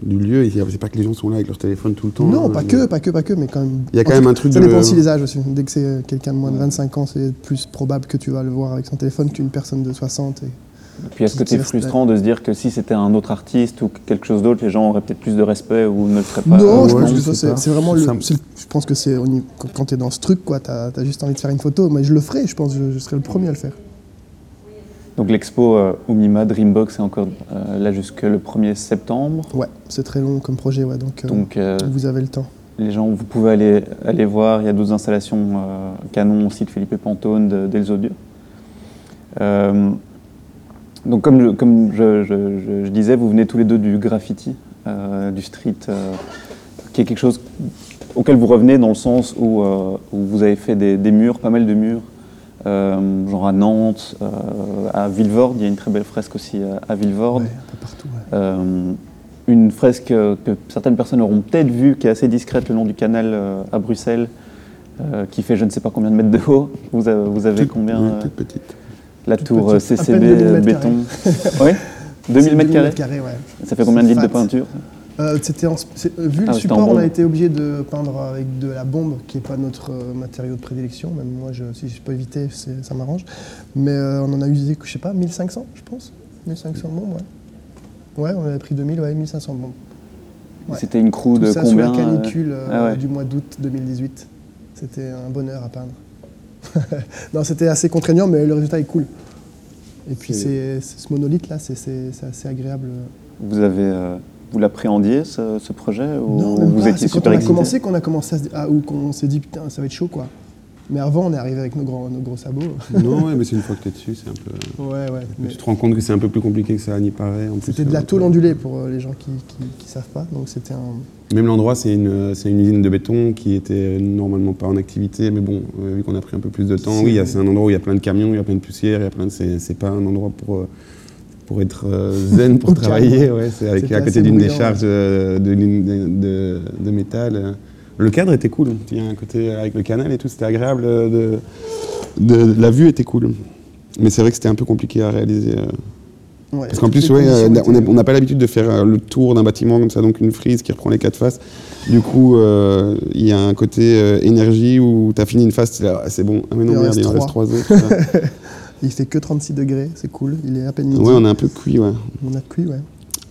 du lieu. C'est pas que les gens sont là avec leur téléphone tout le temps. Non, hein, pas que, pas que, pas que, mais quand même. Il y a quand même un truc Ça de- dépend aussi des âges aussi. Dès que c'est quelqu'un de moins de 25 ans, c'est plus probable que tu vas le voir avec son téléphone qu'une personne de 60. Et... Et puis, est-ce que c'est frustrant de se dire que si c'était un autre artiste ou quelque chose d'autre, les gens auraient peut-être plus de respect ou ne le seraient pas? Non, je pense que ça, c'est vraiment le, Je pense que c'est quand, tu es dans ce truc, quoi, t'as as juste envie de faire une photo. Mais je le ferai, je pense, je, je serai le premier à le faire. Donc l'expo euh, Umima Dreambox est encore euh, là jusque le 1er septembre? Ouais, c'est très long comme projet, ouais, donc, euh, Donc euh, vous avez le temps. les gens, vous pouvez aller, aller voir. Il y a d'autres installations euh, canon aussi de Philippe Pantone, de- d'Elzo. Euh, donc comme, je, comme je, je- disais, vous venez tous les deux du graffiti, euh, du street, euh, qui est quelque chose auquel vous revenez dans le sens où, euh, où vous avez fait des, des murs, pas mal de murs, genre à Nantes, à Villevorde. Il y a une très belle fresque aussi à, Villevorde. Ouais, un peu partout. ouais. Une fresque que certaines personnes auront peut-être vue, qui est assez discrète le long du canal à Bruxelles, qui fait je ne sais pas combien de mètres de haut. Vous avez, vous avez Toute- combien ouais, toute petite. La toute tour petite, euh, CCB 2000 euh, béton (laughs) Oui 2000 (laughs) C'est mètres carrés ouais. Ça fait combien de litres de fat. peinture? Euh, en- euh, vu Ah, le support, on a été obligé de peindre avec de la bombe, qui n'est pas notre matériau de prédilection. Même moi, je, si je peux éviter, ça m'arrange. Mais euh, on en a usé, je sais pas, 1500, je pense. 1500 bombes, ouais. Ouais, on avait pris 2000, ouais, 1500 bombes. Ouais. C'était une crew Tout de ça combien sur la canicule euh, ah ouais. du mois d'août 2018. C'était un bonheur à peindre. (laughs) non, c'était assez contraignant, mais le résultat est cool. Et puis C'est- ce monolithe là, c'est assez agréable. Vous avez euh, vous l'appréhendiez ce, ce projet ou Non, vous pas. étiez C'est quand super on a excité commencé qu'on a commencé à se, ou qu'on s'est dit putain ça va être chaud quoi. Mais avant on est arrivé avec nos gros, nos gros sabots. (laughs) non, ouais, mais c'est une fois que tu es dessus, c'est un peu. ouais ouais. mais Tu te rends compte que c'est un peu plus compliqué que ça n'y paraît. C'était de la euh, tôle ondulée pour euh, les gens qui, qui savent pas. Donc c'était un. Même l'endroit, c'est une, c'est une usine de béton qui était normalement pas en activité, mais bon, euh, vu qu'on a pris un peu plus de temps, oui, c'est un endroit où il y a plein de camions, il y a plein de poussière, il y a plein de, c'est, c'est pas un endroit pour, euh, pour être euh, (laughs) zen, pour travailler, ouais, c'est à côté d'une décharge euh, de métal. Le cadre était cool, il y a un côté avec le canal et tout, c'était agréable, euh, de, de- la vue était cool. Mais c'est vrai que c'était un peu compliqué à réaliser. euh. Ouais, Parce qu'en plus, ouais, euh, on n'a pas l'habitude de faire euh, le tour d'un bâtiment comme ça, donc une frise qui reprend les quatre faces. Du coup, euh, il y a un côté énergie où tu as fini une face, Ah, c'est bon, ah mais non, Il merde, reste il en reste trois. autres. (laughs) Il fait que 36 degrés, c'est cool. Il est à peine midi. ouais, on a un peu cuit, ouais. On a cuit, ouais.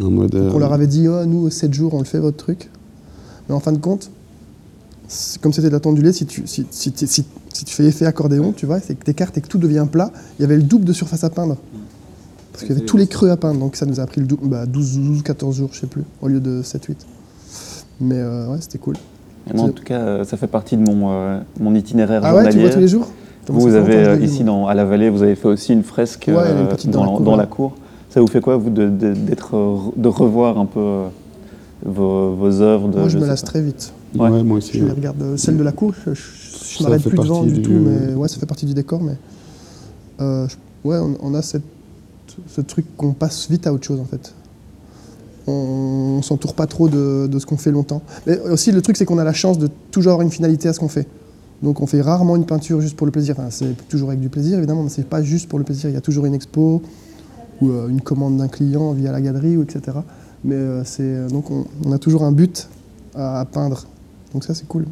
En mode. On leur avait dit, oh, nous, 7 jours, on le fait, votre truc. Mais en fin de compte, comme c'était de la tondulée, si tu, si, si, si- si- tu fais effet accordéon, tu vois, c'est que t'écartes et que tout devient plat, il y avait le double de surface à peindre. Parce qu'il y avait tous les creux à peindre, donc ça nous a pris le double, bah, 12, 12, 14 jours, je sais plus, au lieu de 7, 8. Mais euh, ouais, c'était cool. Moi, en tout cas, euh, ça fait partie de mon, euh, mon itinéraire Ah ouais, tu journalier. vois tous les jours Vous, vous avez euh, ici dans, à la vallée, vous avez fait aussi une fresque Ouais, une dans, dans la cour, dans là. la cour. Ça vous fait quoi, vous, de, de- revoir un peu vos, vos œuvres de, Moi, je me lasse pas. très vite. Ouais, Ouais. moi aussi. Je les regarde. euh, Celle de la cour, je, je, je m'arrête plus devant du du- tout, mais ouais, ça fait partie du décor. Mais euh, je- ouais, on, on a cette, ce truc qu'on passe vite à autre chose en fait. On, on s'entoure pas trop de, de ce qu'on fait longtemps. Mais aussi, le truc, c'est qu'on a la chance de toujours avoir une finalité à ce qu'on fait. Donc, on fait rarement une peinture juste pour le plaisir. Enfin, c'est toujours avec du plaisir, évidemment, mais c'est pas juste pour le plaisir. Il y a toujours une expo ou euh, une commande d'un client via la galerie, ou etc. Mais euh, c'est donc on, on a toujours un but à, à peindre. Donc ça, c'est cool.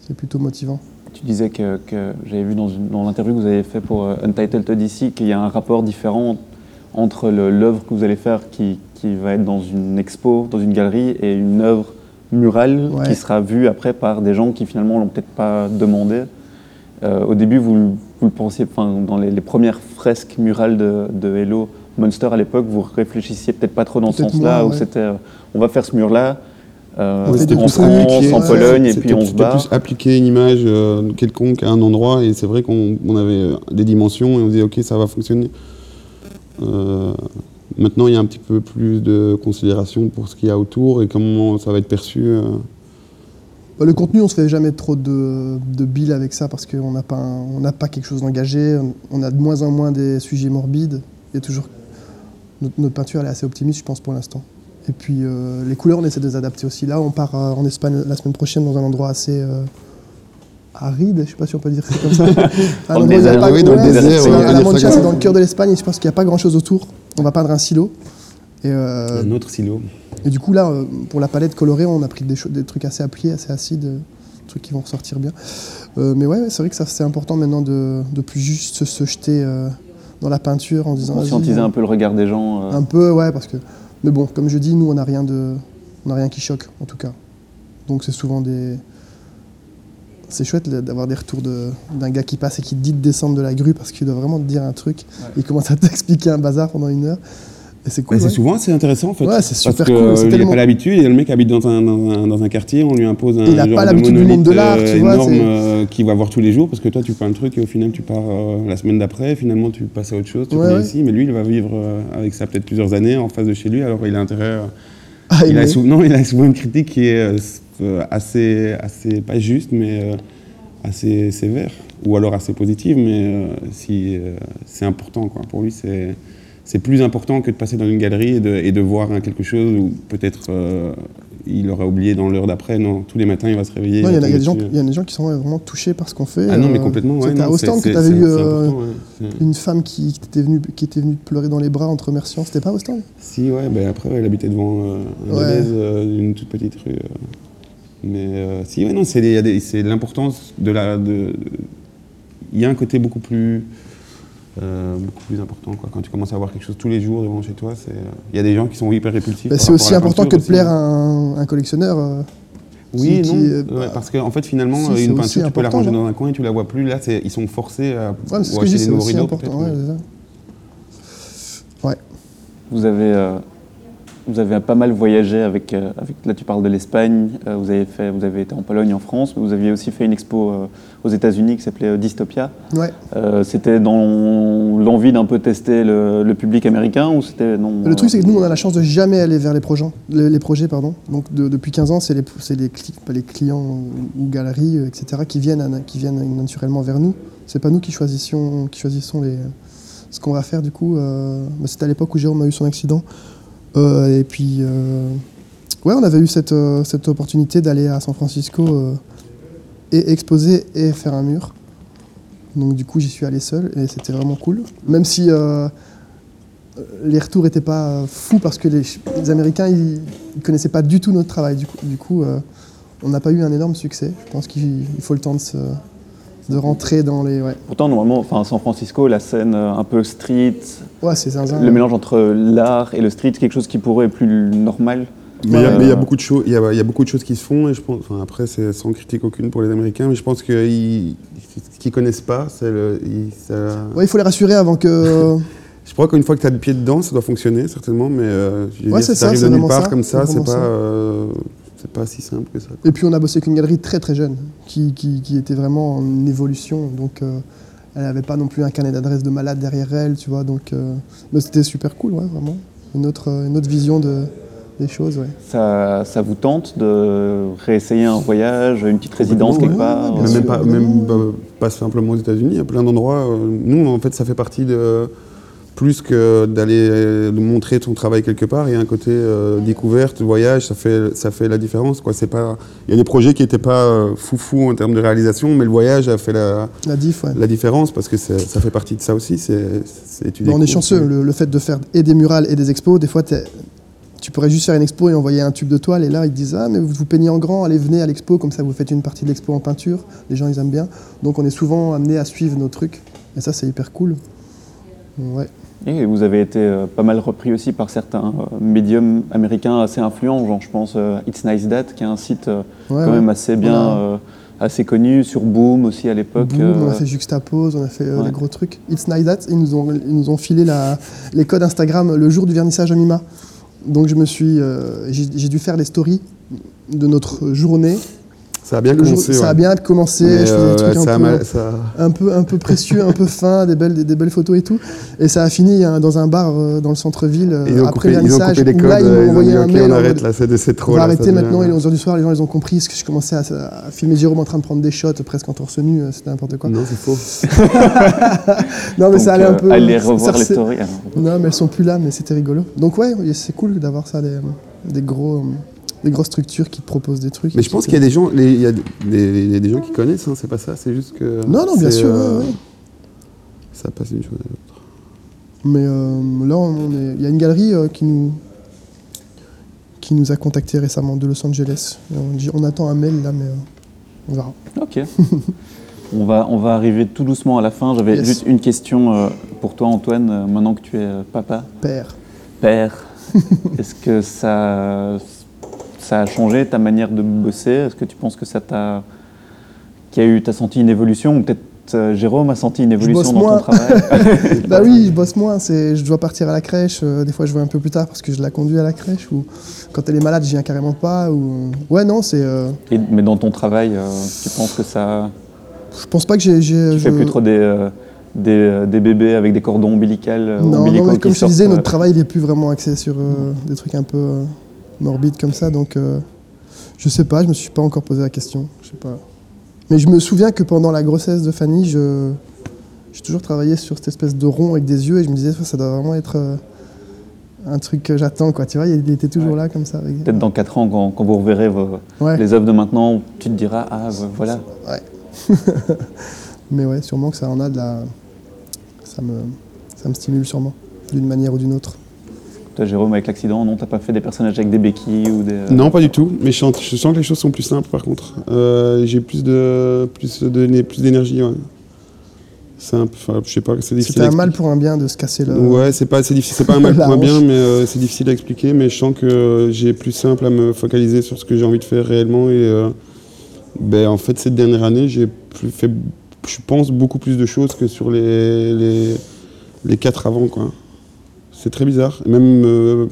C'est plutôt motivant. Tu disais que, que j'avais vu dans, l'interview que vous avez fait pour euh, Untitled Odyssey qu'il y a un rapport différent entre l'œuvre que vous allez faire qui, qui va être dans une expo, dans une galerie, et une œuvre murale Ouais. qui sera vue après par des gens qui finalement l'ont peut-être pas demandé. Euh, au début, vous, le- vous le pensiez, dans les, les premières fresques murales de, de Hello Monster à l'époque, vous réfléchissiez peut-être pas trop dans ce sens-là, où c'était euh, on va faire ce mur-là. Euh, On fait des en plus France, appliqués, en ouais. Pologne, et C'était- puis on se c'était barre. plus appliquer une image euh, quelconque à un endroit, et c'est vrai qu'on on avait euh, des dimensions, et on disait, ok, ça va fonctionner. Euh, maintenant, il y a un petit peu plus de considération pour ce qu'il y a autour et comment ça va être perçu. euh. Bah, le contenu, on se fait jamais trop de, de billes avec ça parce qu'on n'a pas, un- on n'a pas quelque chose d'engagé. On, on a de moins en moins des sujets morbides. Il y a toujours notre, notre peinture, elle est assez optimiste, je pense, pour l'instant. Et puis euh, les couleurs, on essaie de les adapter aussi. Là, on part euh, en Espagne la semaine prochaine dans un endroit assez euh, aride, je sais pas si on peut dire ça comme ça. Un endroit où il y a pas- oui, dans le désert, c'est- ouais, c'est à la Mancha, c'est dans le cœur de l'Espagne. et Je pense qu'il n'y a pas grand-chose autour. On va peindre un silo. Et euh, Un autre silo. Et du coup, là, pour la palette colorée, on a pris des, trucs assez appliés, assez acides, des trucs qui vont ressortir bien. Euh, mais ouais, c'est vrai que c'est important maintenant de, de plus juste se jeter euh, dans la peinture en disant. Conscientiser un peu le regard des gens. euh, un peu, ouais, parce que. Mais bon, comme je dis, nous, on n'a rien de, on n'a rien qui choque, en tout cas. Donc c'est souvent des. C'est chouette d'avoir des retours de- d'un gars qui passe et qui te dit de descendre de la grue parce qu'il doit vraiment te dire un truc. Il commence à (laughs) t'expliquer un bazar pendant une heure. C'est cool. Bah, ouais. souvent assez intéressant en fait. Ouais, c'est super Parce que, cool, euh, il n'a tellement- pas l'habitude, et le mec habite dans un, dans un, dans un quartier, on lui impose un Il a genre pas de l'habitude du monde de l'art, euh, tu vois, euh, qu'il va voir tous les jours parce que toi tu peins le truc et au final tu pars euh, la semaine d'après, finalement tu passes à autre chose, tu Ouais, ici, mais lui il va vivre euh, avec ça peut-être plusieurs années en face de chez lui, alors il a intérêt. Ah, il, a mais- sou- non, il a souvent une critique qui est assez, assez, pas juste, mais assez sévère, ou alors assez positive, mais si, c'est important. Quoi. Pour lui, c'est, c'est plus important que de passer dans une galerie et de, et de voir quelque chose où peut-être euh, il aura oublié dans l'heure d'après. Non, tous les matins, il va se réveiller. Il y, a- y des gens- dessus. il y a des gens qui sont vraiment touchés par ce qu'on fait. Ah non, mais euh, complètement. Ouais, C'était à Ostende que tu avais eu euh, ouais. Une femme qui, qui était venue, qui était venue te pleurer dans les bras en te remerciant. C'était pas à Ostende Si, ouais, ben après, elle habitait devant euh, un Ouais. Deleuze, une toute petite rue. Mais si, ouais, non, c'est l'importance de la. de- Il y a un côté beaucoup plus. Euh, beaucoup plus important quoi. quand tu commences à voir quelque chose tous les jours devant chez toi c'est euh, il y a des gens qui sont hyper répulsifs Bah, C'est aussi important que de plaire à un, un collectionneur. euh, oui qui- non qui, euh, ouais, bah, parce qu'en fait finalement si, une peinture tu peux la ranger dans un coin et tu la vois plus là c'est- ils sont forcés à Ouais, acheter des nouveaux aussi rideaux ouais. Ouais. Vous avez, euh, vous avez pas mal voyagé avec, euh, avec là tu parles de l'Espagne, euh, vous, avez fait, vous avez été en Pologne, en France, mais vous aviez aussi fait une expo euh, aux États-Unis qui s'appelait Dystopia. Ouais. Euh, c'était dans l'envie d'un peu tester le, le public américain ou c'était non Le truc, c'est que nous, on a la chance de jamais aller vers les projets. Les, les projets pardon. Donc, de- depuis 15 ans, c'est les, les, les clients ou, galeries, etc., qui viennent, qui viennent naturellement vers nous. C'est pas nous qui choisissons, qui choisissons les, ce qu'on va faire, du coup. euh, bah, C'était à l'époque où Jérôme a eu son accident. Euh, et puis, euh, ouais, on avait eu cette, euh, cette opportunité d'aller à San Francisco et exposer et faire un mur. Donc, du coup, j'y suis allé seul et c'était vraiment cool. Même si. les retours n'étaient pas fous parce que les, Américains ils, ils connaissaient pas du tout notre travail. Du coup, on n'a pas eu un énorme succès. Je pense qu'il il faut le temps de, se, de rentrer dans les. Ouais, Pourtant, normalement, enfin, San Francisco, la scène euh, un peu street, ouais c'est zinzin. le mélange entre l'art et le street, quelque chose qui pourrait être plus normal. Mais il y a- Euh, y, a beaucoup de choses, il y a, il y a beaucoup de choses qui se font et je pense, enfin, après c'est sans critique aucune pour les Américains, mais je pense que ils- ce qu'ils connaissent pas, c'est le, ils- ça- Ouais, il faut les rassurer avant que. (laughs) Je crois qu'une fois que tu as le pied dedans, ça doit fonctionner certainement, mais euh, je veux Ouais, dire, c'est si ça, t'arrives c'est de nulle part ça, comme ça, c'est pas, ça. euh, c'est pas si simple que ça. quoi. Et puis on a bossé avec une galerie très très jeune qui, qui, qui était vraiment en évolution. Donc euh, elle n'avait pas non plus un carnet d'adresses de malade derrière elle, tu vois. Donc euh, mais c'était super cool, ouais, vraiment. Une autre, euh, une autre vision de, des choses, ouais. Ça, ça vous tente de réessayer un voyage, une petite résidence quelque ouais, part ouais, bien Mais sûr, même, pas, même pas, pas simplement aux États-Unis, il y a plein d'endroits. nous, en fait, ça fait partie de. Plus que d'aller montrer ton travail quelque part, il y a un côté euh, découverte, voyage, ça fait, ça fait la différence. Quoi. C'est pas, il y a des projets qui n'étaient pas euh, foufou en termes de réalisation, mais le voyage a fait la, La diff, ouais. la différence parce que ça fait partie de ça aussi. C'est, on est chanceux, le, le fait de faire et des murales et des expos, des fois tu pourrais juste faire une expo et envoyer un tube de toile et là ils te disent ah mais vous vous peignez en grand, allez venez à l'expo, comme ça vous faites une partie de l'expo en peinture, les gens ils aiment bien. Donc on est souvent amené à suivre nos trucs et ça c'est hyper cool. Ouais. Et vous avez été euh, pas mal repris aussi par certains euh, médiums américains assez influents, genre je pense euh, It's Nice That, qui est un site Ouais, quand ouais. même assez bien, a- assez connu, sur Boom aussi à l'époque. On a fait Juxtapose, on a fait ouais. les gros trucs. It's Nice That, ils nous ont, ils nous ont filé la- les codes Instagram le jour du vernissage à Mima. Donc je me suis, j'ai dû faire les stories de notre journée. Ça a bien Le jour- commencé. ça a bien commencé, Mais, je faisais euh, des trucs un peu... mal- ça- un peu, un peu précieux, un peu fin, des belles, des, des belles photos et tout. Et ça a fini hein, dans un bar euh, dans le centre-ville euh, après coupé, le ils ont vernissage. coupé les codes, là, ils euh, m'ont ils ont envoyé dit un ok mail. on arrête là, c'est, trop on va arrêter devient- maintenant, il est 11h du soir, les gens ils ont compris parce que je commençais à, à filmer Jérôme en train de prendre des shots presque en torse nu, euh, c'était n'importe quoi. Non c'est faux. (laughs) Non mais donc, ça allait un euh, peu. allez revoir les stories. Non mais elles sont plus là, mais c'était rigolo. Donc ouais, c'est cool d'avoir ça, des, des gros, euh, des grosses structures qui te proposent des trucs. Mais je pense qu'il y a des gens, les- il y a des, des- des gens qui connaissent, hein, c'est pas ça, c'est juste que. Non, non, bien sûr, euh, ouais, ouais. Ça passe d'une chose à l'autre. Mais euh, là, on est- il y a une galerie euh, qui nous qui nous a contactés récemment de Los Angeles. On, dit, on attend un mail là, mais euh, on verra. Ok. (laughs) on, va, on va arriver tout doucement à la fin. J'avais Yes. juste une question euh, pour toi, Antoine, euh, maintenant que tu es euh, papa, Père. père. (laughs) Est-ce que ça, ça a changé ta manière de bosser? Est-ce que tu penses que ça t'a. qu'il y a eu. T'as senti une évolution? Ou peut-être euh, Jérôme a senti une évolution dans moins. ton travail? (laughs) (laughs) Bah oui, je bosse moins. C'est, je dois partir à la crèche. euh, des fois, je vais un peu plus tard parce que je la conduis à la crèche. Ou quand elle est malade, je viens carrément pas. Ou ouais, non, c'est. euh, Et- mais dans ton travail, euh, tu penses que ça. je pense pas que j'ai. j'ai Tu je- fais plus trop des, euh, des, des bébés avec des cordons ombilicales Non, ombilicaux non, mais comme je te disais, notre travail il est plus vraiment axé sur des trucs un peu morbides comme ça. Donc, euh, je sais pas. Je me suis pas encore posé la question. Je sais pas. Mais je me souviens que pendant la grossesse de Fanny, je j'ai toujours travaillé sur cette espèce de rond avec des yeux et je me disais ça doit vraiment être euh, un truc que j'attends quoi. Tu vois, il était toujours Ouais. là comme ça. avec- Peut-être dans 4 ans, quand, quand vous reverrez vos- Ouais. les œuvres de maintenant, tu te diras Ah, voilà. (laughs) Mais ouais, sûrement que ça en a de la. Ça me, ça me stimule sûrement, d'une manière ou d'une autre. Toi, Jérôme, avec l'accident, non, t'as pas fait des personnages avec des béquilles ou des. euh, Non, pas du tout. Mais je sens, je sens que les choses sont plus simples par contre. Euh, J'ai plus de plus de plus d'énergie. Ouais. C'est un peu, je sais pas, c'est difficile. C'était un mal pour un bien de se casser le. Ouais, c'est pas, c'est difficile, c'est pas un mal (laughs) pour un bien, mais euh, c'est difficile à expliquer. Mais je sens que j'ai plus simple à me focaliser sur ce que j'ai envie de faire réellement. Et euh, ben, en fait, cette dernière année, j'ai plus fait, je pense, beaucoup plus de choses que sur les les, les quatre avant, quoi. C'est très bizarre. Et même, euh,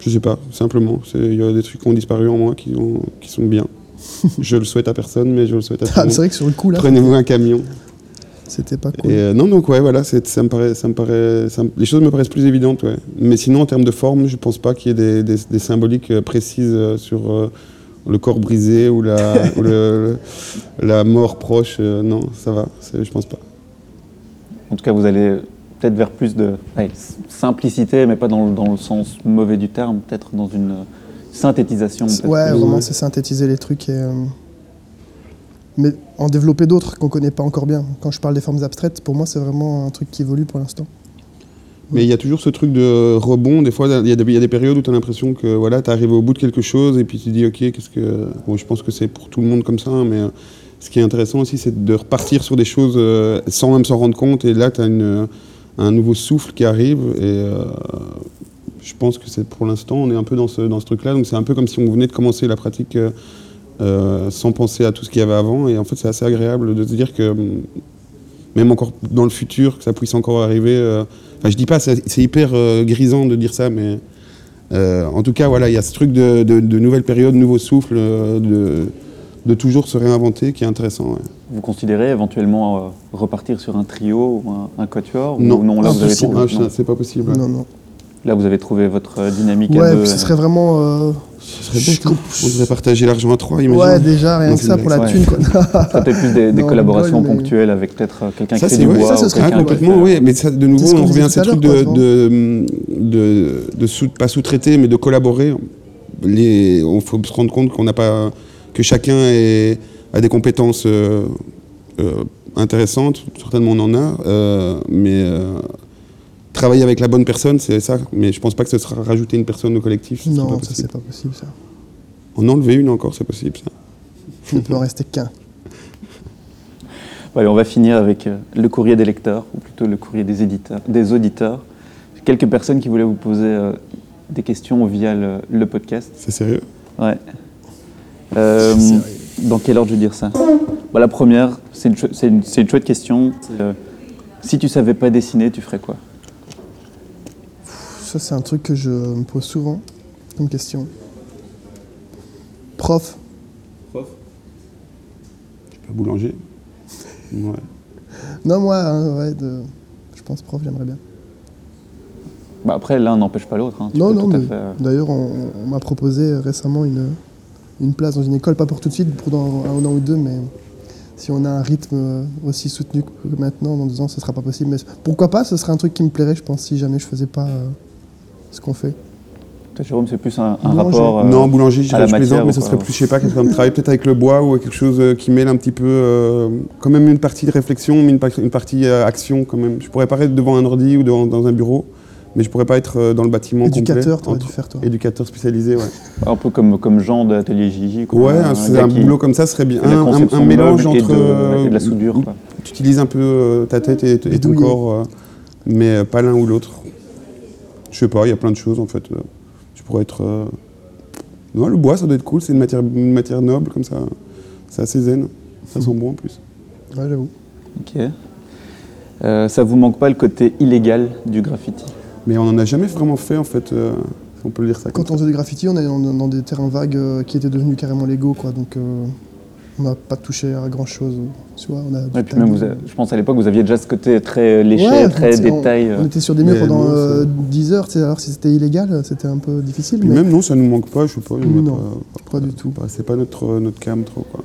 je sais pas, simplement, c'est- il y a des trucs qui ont disparu en moi qui, ont, qui sont bien. (laughs) je le souhaite à personne, mais je le souhaite à tout Ah, le c'est monde. vrai que sur le coup là, Prenez-vous un camion. c'était pas cool. Et euh, non, donc ouais, voilà, c'est- ça me paraît, ça me paraît, ça me- les choses me paraissent plus évidentes, ouais. Mais sinon, en termes de forme, je pense pas qu'il y ait des, des- des symboliques euh, précises euh, sur euh, le corps brisé ou la, (laughs) ou le- le- la mort proche. euh, non, ça va, c'est- je pense pas. En tout cas, vous allez peut-être vers plus de simplicité, mais pas dans, le- dans le sens mauvais du terme, peut-être dans une synthétisation. Ouais, plus. vraiment, c'est synthétiser les trucs et. euh, Mais en développer d'autres qu'on connaît pas encore bien. Quand je parle des formes abstraites, pour moi, c'est vraiment un truc qui évolue pour l'instant. Mais il y a toujours ce truc de rebond. Des fois, il y, a des- il y a des périodes où tu as l'impression que voilà, tu arrivé au bout de quelque chose et puis tu te dis, OK, qu'est-ce que. Bon, je pense que c'est pour tout le monde comme ça, hein, mais euh, ce qui est intéressant aussi, c'est de repartir sur des choses euh, sans même s'en rendre compte. Et là, tu as un nouveau souffle qui arrive. Et euh, je pense que c'est pour l'instant, on est un peu dans ce, dans ce truc-là. Donc c'est un peu comme si on venait de commencer la pratique euh, euh, sans penser à tout ce qu'il y avait avant. Et en fait, c'est assez agréable de se dire que hum, même encore dans le futur, que ça puisse encore arriver. Enfin, je dis pas, c'est hyper grisant de dire ça, mais en tout cas, voilà, il y a ce truc de, de, de nouvelle période, nouveau souffle, euh, de, de toujours se réinventer qui est intéressant. ouais. Vous considérez éventuellement euh, repartir sur un trio ou un, un quatuor ou Non. non, là, vous avez trouvé, Ah, non. je- c'est pas possible. ouais. Non, non. là, vous avez trouvé votre euh, dynamique à Ouais, deux. puis ce euh, serait vraiment. euh, Ce serait bête, hein. On devrait partager l'argent à trois, imagine. Ouais, déjà, rien Non, que ça pour la thune, quoi. (laughs) ça peut-être plus des, des Non, on collaborations mais- ponctuelles avec peut-être euh, quelqu'un qui Ça, fait du bois. ça, ce serait Ah, complètement, oui, mais ça, de nouveau, on revient à disait ce tout à truc l'heure, de, de, de, de sous- pas sous-traiter, mais de collaborer. Les, on faut se rendre compte qu'on n'a pas, que chacun a des compétences euh, euh, intéressantes, certainement on en a, euh, mais euh, travailler avec la bonne personne, c'est ça. Mais je pense pas que ce sera rajouter une personne au collectif. Non, ça, c'est pas possible, ça. En enlever une encore, c'est possible. Ça. Il ne peut en rester qu'un. Allez, on va finir avec le courrier des lecteurs, ou plutôt le courrier des, éditeurs, des auditeurs. Quelques personnes qui voulaient vous poser euh, des questions via le, le podcast. C'est sérieux? Ouais. Euh, dans quel ordre je vais dire ça? Bah, La première, c'est une, c'est une- c'est une chouette question. Euh, si tu savais pas dessiner, tu ferais quoi? Ça, c'est un truc que je me pose souvent comme question. Prof. Je suis pas boulanger. Ouais. Non, moi, hein, ouais, de... je pense prof, j'aimerais bien. bah, Après, l'un n'empêche pas l'autre. hein. Non, non, mais fait, euh, d'ailleurs, on, on m'a proposé récemment une, une place dans une école, pas pour tout de suite, pour dans un an ou deux, mais si on a un rythme euh, aussi soutenu que maintenant, dans deux ans, ce sera pas possible. Mais pourquoi pas Ce serait un truc qui me plairait, je pense, si jamais je faisais pas euh, ce qu'on fait. Toi, Jérôme, c'est plus un, rapport. euh, non, boulanger, je je plaisante, mais ce serait plus, je sais pas, quelque chose de travail peut-être avec le bois ou quelque chose qui mêle un petit peu, euh, quand même une partie de réflexion, mais une, par- une partie euh, action quand même. Je pourrais paraître devant un ordi ou devant, dans un bureau, Mais je pourrais pas être euh, dans le bâtiment Éducateur, complet. entre- faire toi. Éducateur spécialisé, ouais. Un peu comme, comme Jean de Atelier Gigi. quoi. Ouais, un boulot comme ça serait bien. Un, mélange et entre. de, euh, et de la soudure. quoi. Tu utilises un peu euh, ta tête et, et ton corps, mais pas l'un ou l'autre. Je sais pas, il y a plein de choses en fait. Je pourrais être. Non, le bois, ça doit être cool, c'est une matière, une matière noble comme ça. C'est assez zen. Ça sent bon en plus. Ouais, j'avoue. Ok. Euh, ça vous manque pas le côté illégal du graffiti? Mais on n'en a jamais vraiment fait en fait. euh, on peut le dire ça. comme Quand on faisait du graffiti, on est dans, dans des terrains vagues euh, qui étaient devenus carrément légaux, quoi. Donc, euh, on n'a pas touché à grand chose. Tu vois, on a puis même, vous avez- je pense à l'époque, vous aviez déjà ce côté très léché, Ouais, très on- détail. On, euh. était sur des murs pendant non, euh, 10 heures, tu sais, alors si c'était illégal, c'était un peu difficile, mais même non, ça nous manque pas, je sais pas. Non, pas, pas du tout. pas- c'est pas notre, notre cam trop quoi.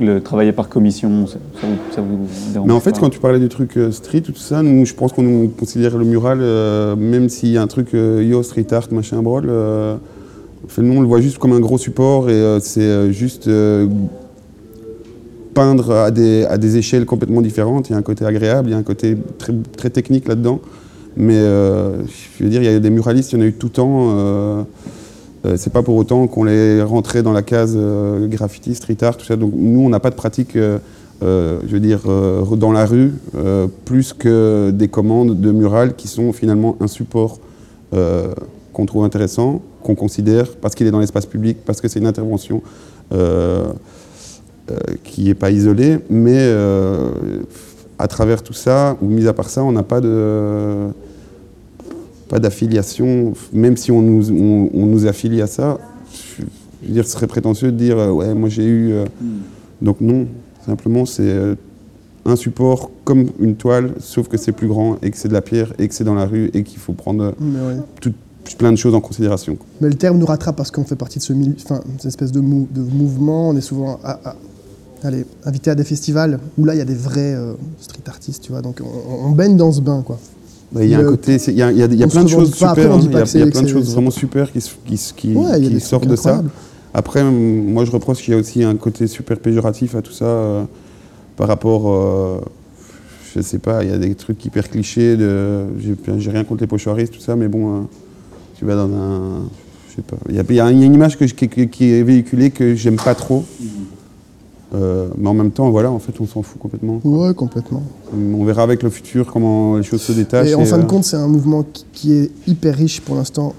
Le travailler par commission, ça, vous, ça vous dérange Mais en fait, pas quand tu parlais du truc euh, street, tout ça, nous, je pense qu'on nous considère le mural, euh, même s'il y a un truc euh, yo, street art, machin, brol, euh, en fait, nous, on le voit juste comme un gros support et euh, c'est euh, juste euh, peindre à des, à des échelles complètement différentes. Il y a un côté agréable, il y a un côté très, très technique là-dedans. Mais euh, je veux dire, il y a des muralistes, il y en a eu tout le temps. euh, euh, c'est pas pour autant qu'on les rentrait dans la case euh, graffiti, street art, tout ça. Donc nous, on n'a pas de pratique, euh, je veux dire, dans la rue, plus que des commandes de murales qui sont finalement un support qu'on trouve intéressant, qu'on considère parce qu'il est dans l'espace public, parce que c'est une intervention qui n'est pas isolée, mais euh, à travers tout ça, ou mis à part ça, on n'a pas de pas d'affiliation, même si on nous, on, on nous affilie à ça, je, je veux dire, ce serait prétentieux de dire euh, ouais, moi j'ai eu. euh, Donc non, simplement c'est euh, un support comme une toile, sauf que c'est plus grand et que c'est de la pierre et que c'est dans la rue et qu'il faut prendre euh, ouais. tout- plein de choses en considération. Mais le terme nous rattrape parce qu'on fait partie de ce enfin, cette espèce de, mou- de mouvement. On est souvent à- à- allez, invité à des festivals où là, il y a des vrais euh, street artistes, tu vois. Donc, on, on baigne dans ce bain, quoi. Bah, Il y a un côté, c'est- il y a, il y a- il y a on se plein de choses super, hein, il y a, y plein de choses vraiment super qui, Ouais, sortent de ça. Après, hum, moi je reproche qu'il y a aussi un côté super péjoratif à tout ça euh, par rapport, euh, je sais pas, il y a des trucs hyper clichés, de, j'ai rien contre les pochoiristes, tout ça, mais bon, euh, tu vas dans un, je sais pas, il y a, il y a une image que je- qui, qui- qui est véhiculée que j'aime pas trop, Euh, mais en même temps, voilà, en fait, on s'en fout complètement. Ouais, complètement. On verra avec le futur comment les choses se détachent. Et en fin de euh, compte, c'est un mouvement qui, qui est hyper riche pour l'instant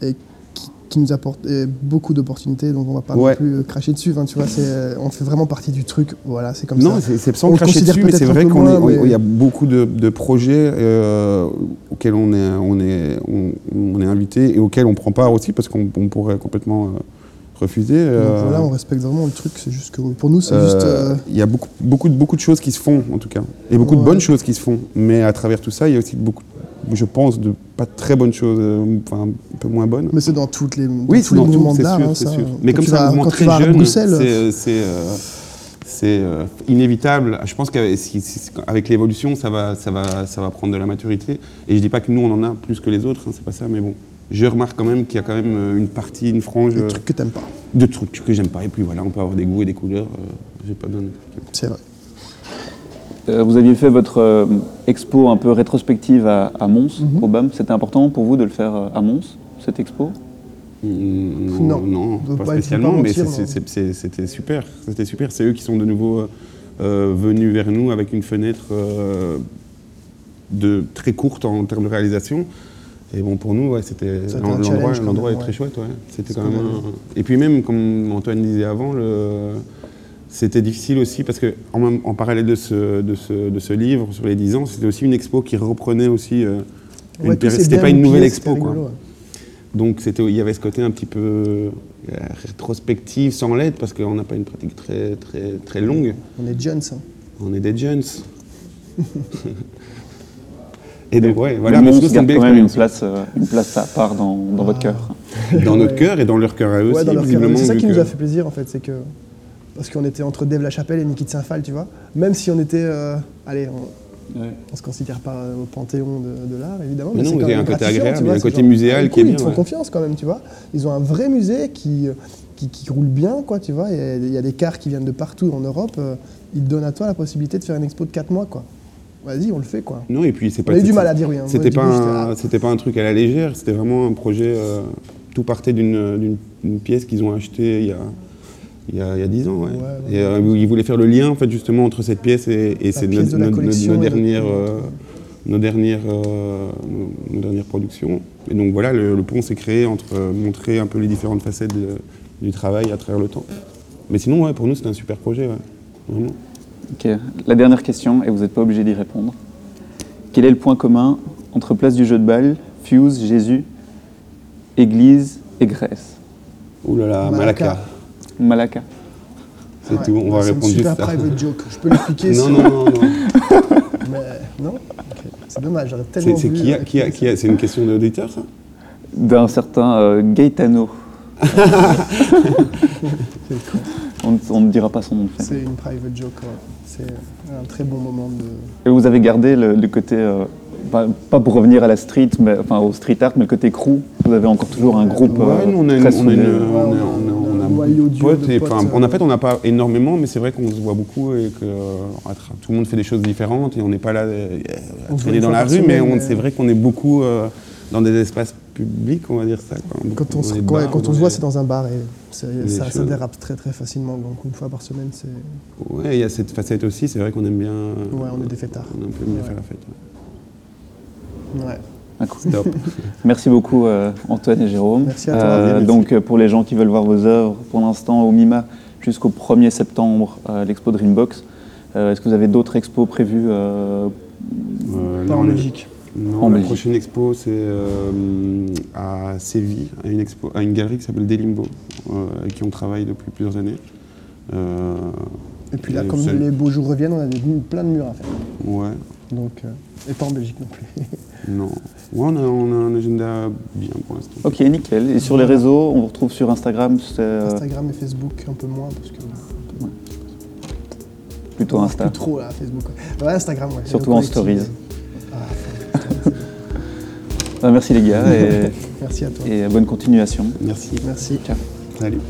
et qui, qui nous apporte euh, beaucoup d'opportunités. Donc, on va pas Ouais. non plus cracher dessus. Enfin, tu vois, c'est, on fait vraiment partie du truc. Voilà, c'est comme Non, ça. c'est c'est sans On cracher dessus, mais c'est vrai on- mais- y a beaucoup de, de projets euh, auxquels on est, on, est, on, on est invité et auxquels on prend part aussi parce qu'on on pourrait complètement euh, refuser. Donc, euh, voilà, on respecte vraiment le truc. C'est juste que pour nous, c'est euh, juste. euh, Il y a beaucoup, beaucoup, de- beaucoup de choses qui se font, en tout cas. Et beaucoup de bonnes choses qui se font. Mais à travers tout ça, il y a aussi beaucoup, je pense, de pas très bonnes choses, euh, enfin un peu moins bonnes. Mais c'est dans toutes les, dans Oui, tous c'est les dans tout, mouvements d'art. sûr, hein, Mais comme c'est un mouvement très jeune, Bruxelles, c'est c'est, euh, euh, inévitable. Je pense qu'avec l'évolution, ça va, ça, va, ça va prendre de la maturité. Et je dis pas que nous, on en a plus que les autres, hein, c'est pas ça, mais bon. Je remarque quand même qu'il y a quand même euh, une partie, une frange des euh, trucs que t'aimes pas. de trucs que j'aime pas. Et puis voilà, on peut avoir des goûts et des couleurs. euh, J'ai pas besoin de- C'est vrai. Euh, vous aviez fait votre euh, expo un peu rétrospective à, à Mons, Mhm. au BAM. C'était important pour vous de le faire à Mons, cette expo? Mm, Non, non, pas spécialement, pas mais mentir, c'était super. C'était super. C'est eux qui sont de nouveau euh, venus vers nous avec une fenêtre euh, de très courte en termes de réalisation. Et bon, pour nous, ouais, c'était l'endroit, l'endroit est très chouette. Ouais. C'était quand même. un- Et puis même, comme Antoine disait avant, le... c'était difficile aussi parce que en, même- en parallèle de ce, de, ce, de ce livre sur les 10 ans, c'était aussi une expo qui reprenait aussi. euh, Ouais, péri- C'était pas une nouvelle expo, quoi. rigolo. Donc c'était, il y avait ce côté un petit peu euh, rétrospective sans l'aide parce qu'on n'a pas une pratique très, très, très longue. On est jeunes, hein. On est des jeunes. (laughs) Et donc ouais, voilà, mais c'est une belle quand même une place, euh, une place à part dans, dans votre cœur. (laughs) Dans notre cœur et dans leur cœur à eux Ouais, aussi, dans leur cœur. visiblement. C'est ça qui que- nous a fait plaisir en fait, c'est que parce qu'on était entre Dave Lachapelle et Niki de Saint-Phal, tu vois. Même si on était, euh, allez, on, on se considère pas euh, au panthéon de, de l'art évidemment, Mais mais, non, c'est quand il y a même un côté agréable, il y a un côté muséal qui est bien, Ils te font ouais. confiance quand même, tu vois. Ils ont un vrai musée qui qui, qui roule bien, quoi, tu vois. Il y a- il y a des cars qui viennent de partout en Europe. euh, ils te donnent à toi la possibilité de faire une expo de 4 mois, quoi. Vas-y, on le fait quoi. Non, et puis c'est On pas. a eu du mal à dire oui. hein. C'était pas, un, ah, c'était pas un truc à la légère, c'était vraiment un projet. euh, tout partait d'une, pièce qu'ils ont achetée il y a. Il y, a, il y a 10 ans, ouais. Ouais, ouais. Et euh, ils voulaient faire le lien, en fait, justement, entre cette pièce et, et c'est pièce notre- de la notre- notre- collection nos, dernières, euh, nos, dernières, euh, nos, nos dernières productions. Et donc voilà, le, le pont s'est créé entre euh, montrer un peu les différentes facettes de- du travail à travers le temps. Mais sinon, ouais, pour nous, c'était un super projet, ouais. Vraiment. Ok. La dernière question, et vous n'êtes pas obligé d'y répondre. Quel est le point commun entre Place du Jeu de Balle, Fuse, Jésus, Église et Grèce? Ouh là là, Malaka. Malaka. C'est ouais. tout, on va C'est répondre juste ça. private joke. Je peux l'expliquer. Non, si- non, non, non. (laughs) Mais non. C'est dommage, j'aurais tellement C'est c'est voulu, qui a, qui a, qui a- c'est une question d'auditeur, ça? D'un certain euh, Gaetano. (laughs) on, on ne dira pas son nom de famille. C'est une private joke, ouais. C'est un très bon moment de. Et vous avez gardé le, le côté, euh, pas, pas pour revenir à la street, mais, enfin au street art, mais le côté crew. Vous avez encore toujours un groupe Ouais, euh, nous, on a, une- très on a, une- soudé. on a- on a- on a un et, potes, enfin, euh. en fait, on n'a pas énormément, mais c'est vrai qu'on se voit beaucoup et que euh, tout le monde fait des choses différentes et on n'est pas là euh, On à se traîner dans la rue, mais mais- c'est vrai qu'on est beaucoup euh, dans des espaces publics, on va dire ça. quoi. Quand on se, ouais, quand on voit, c'est dans un bar et ça, dérape très très facilement. Donc une fois par semaine, c'est. Ouais, il y a cette facette aussi, c'est vrai qu'on aime bien. Ouais, on est des fêtards. On aime bien Ouais. faire la fête. ouais. Ouais. Ah, cool. (laughs) Merci beaucoup euh, Antoine et Jérôme. Merci à toi. Euh, Merci. donc euh, pour les gens qui veulent voir vos œuvres, pour l'instant au MIMA jusqu'au 1er septembre, euh, l'expo Dreambox. Euh, Est-ce que vous avez d'autres expos prévus euh, Euh, Pas en Belgique. Non, En la Belgique. prochaine expo, c'est euh, à Séville, à une, expo, à une galerie qui s'appelle Delimbo, euh, avec qui on travaille depuis plusieurs années. Euh, Et puis là, Et comme les beaux jours reviennent, on a des, plein de murs à faire. ouais, Donc, euh, et pas en Belgique non plus. (laughs) non. Ouais, on a, on a un agenda bien pour l'instant. Ok, nickel. Et sur les réseaux, on vous retrouve sur Instagram, euh, Instagram et Facebook un peu moins parce que. plutôt Insta. Plus trop là, Facebook. Ouais, Instagram, ouais. Surtout en stories. Ah, Bah, merci les gars et, (laughs) merci à toi. et bonne continuation. Merci. Merci. Salut.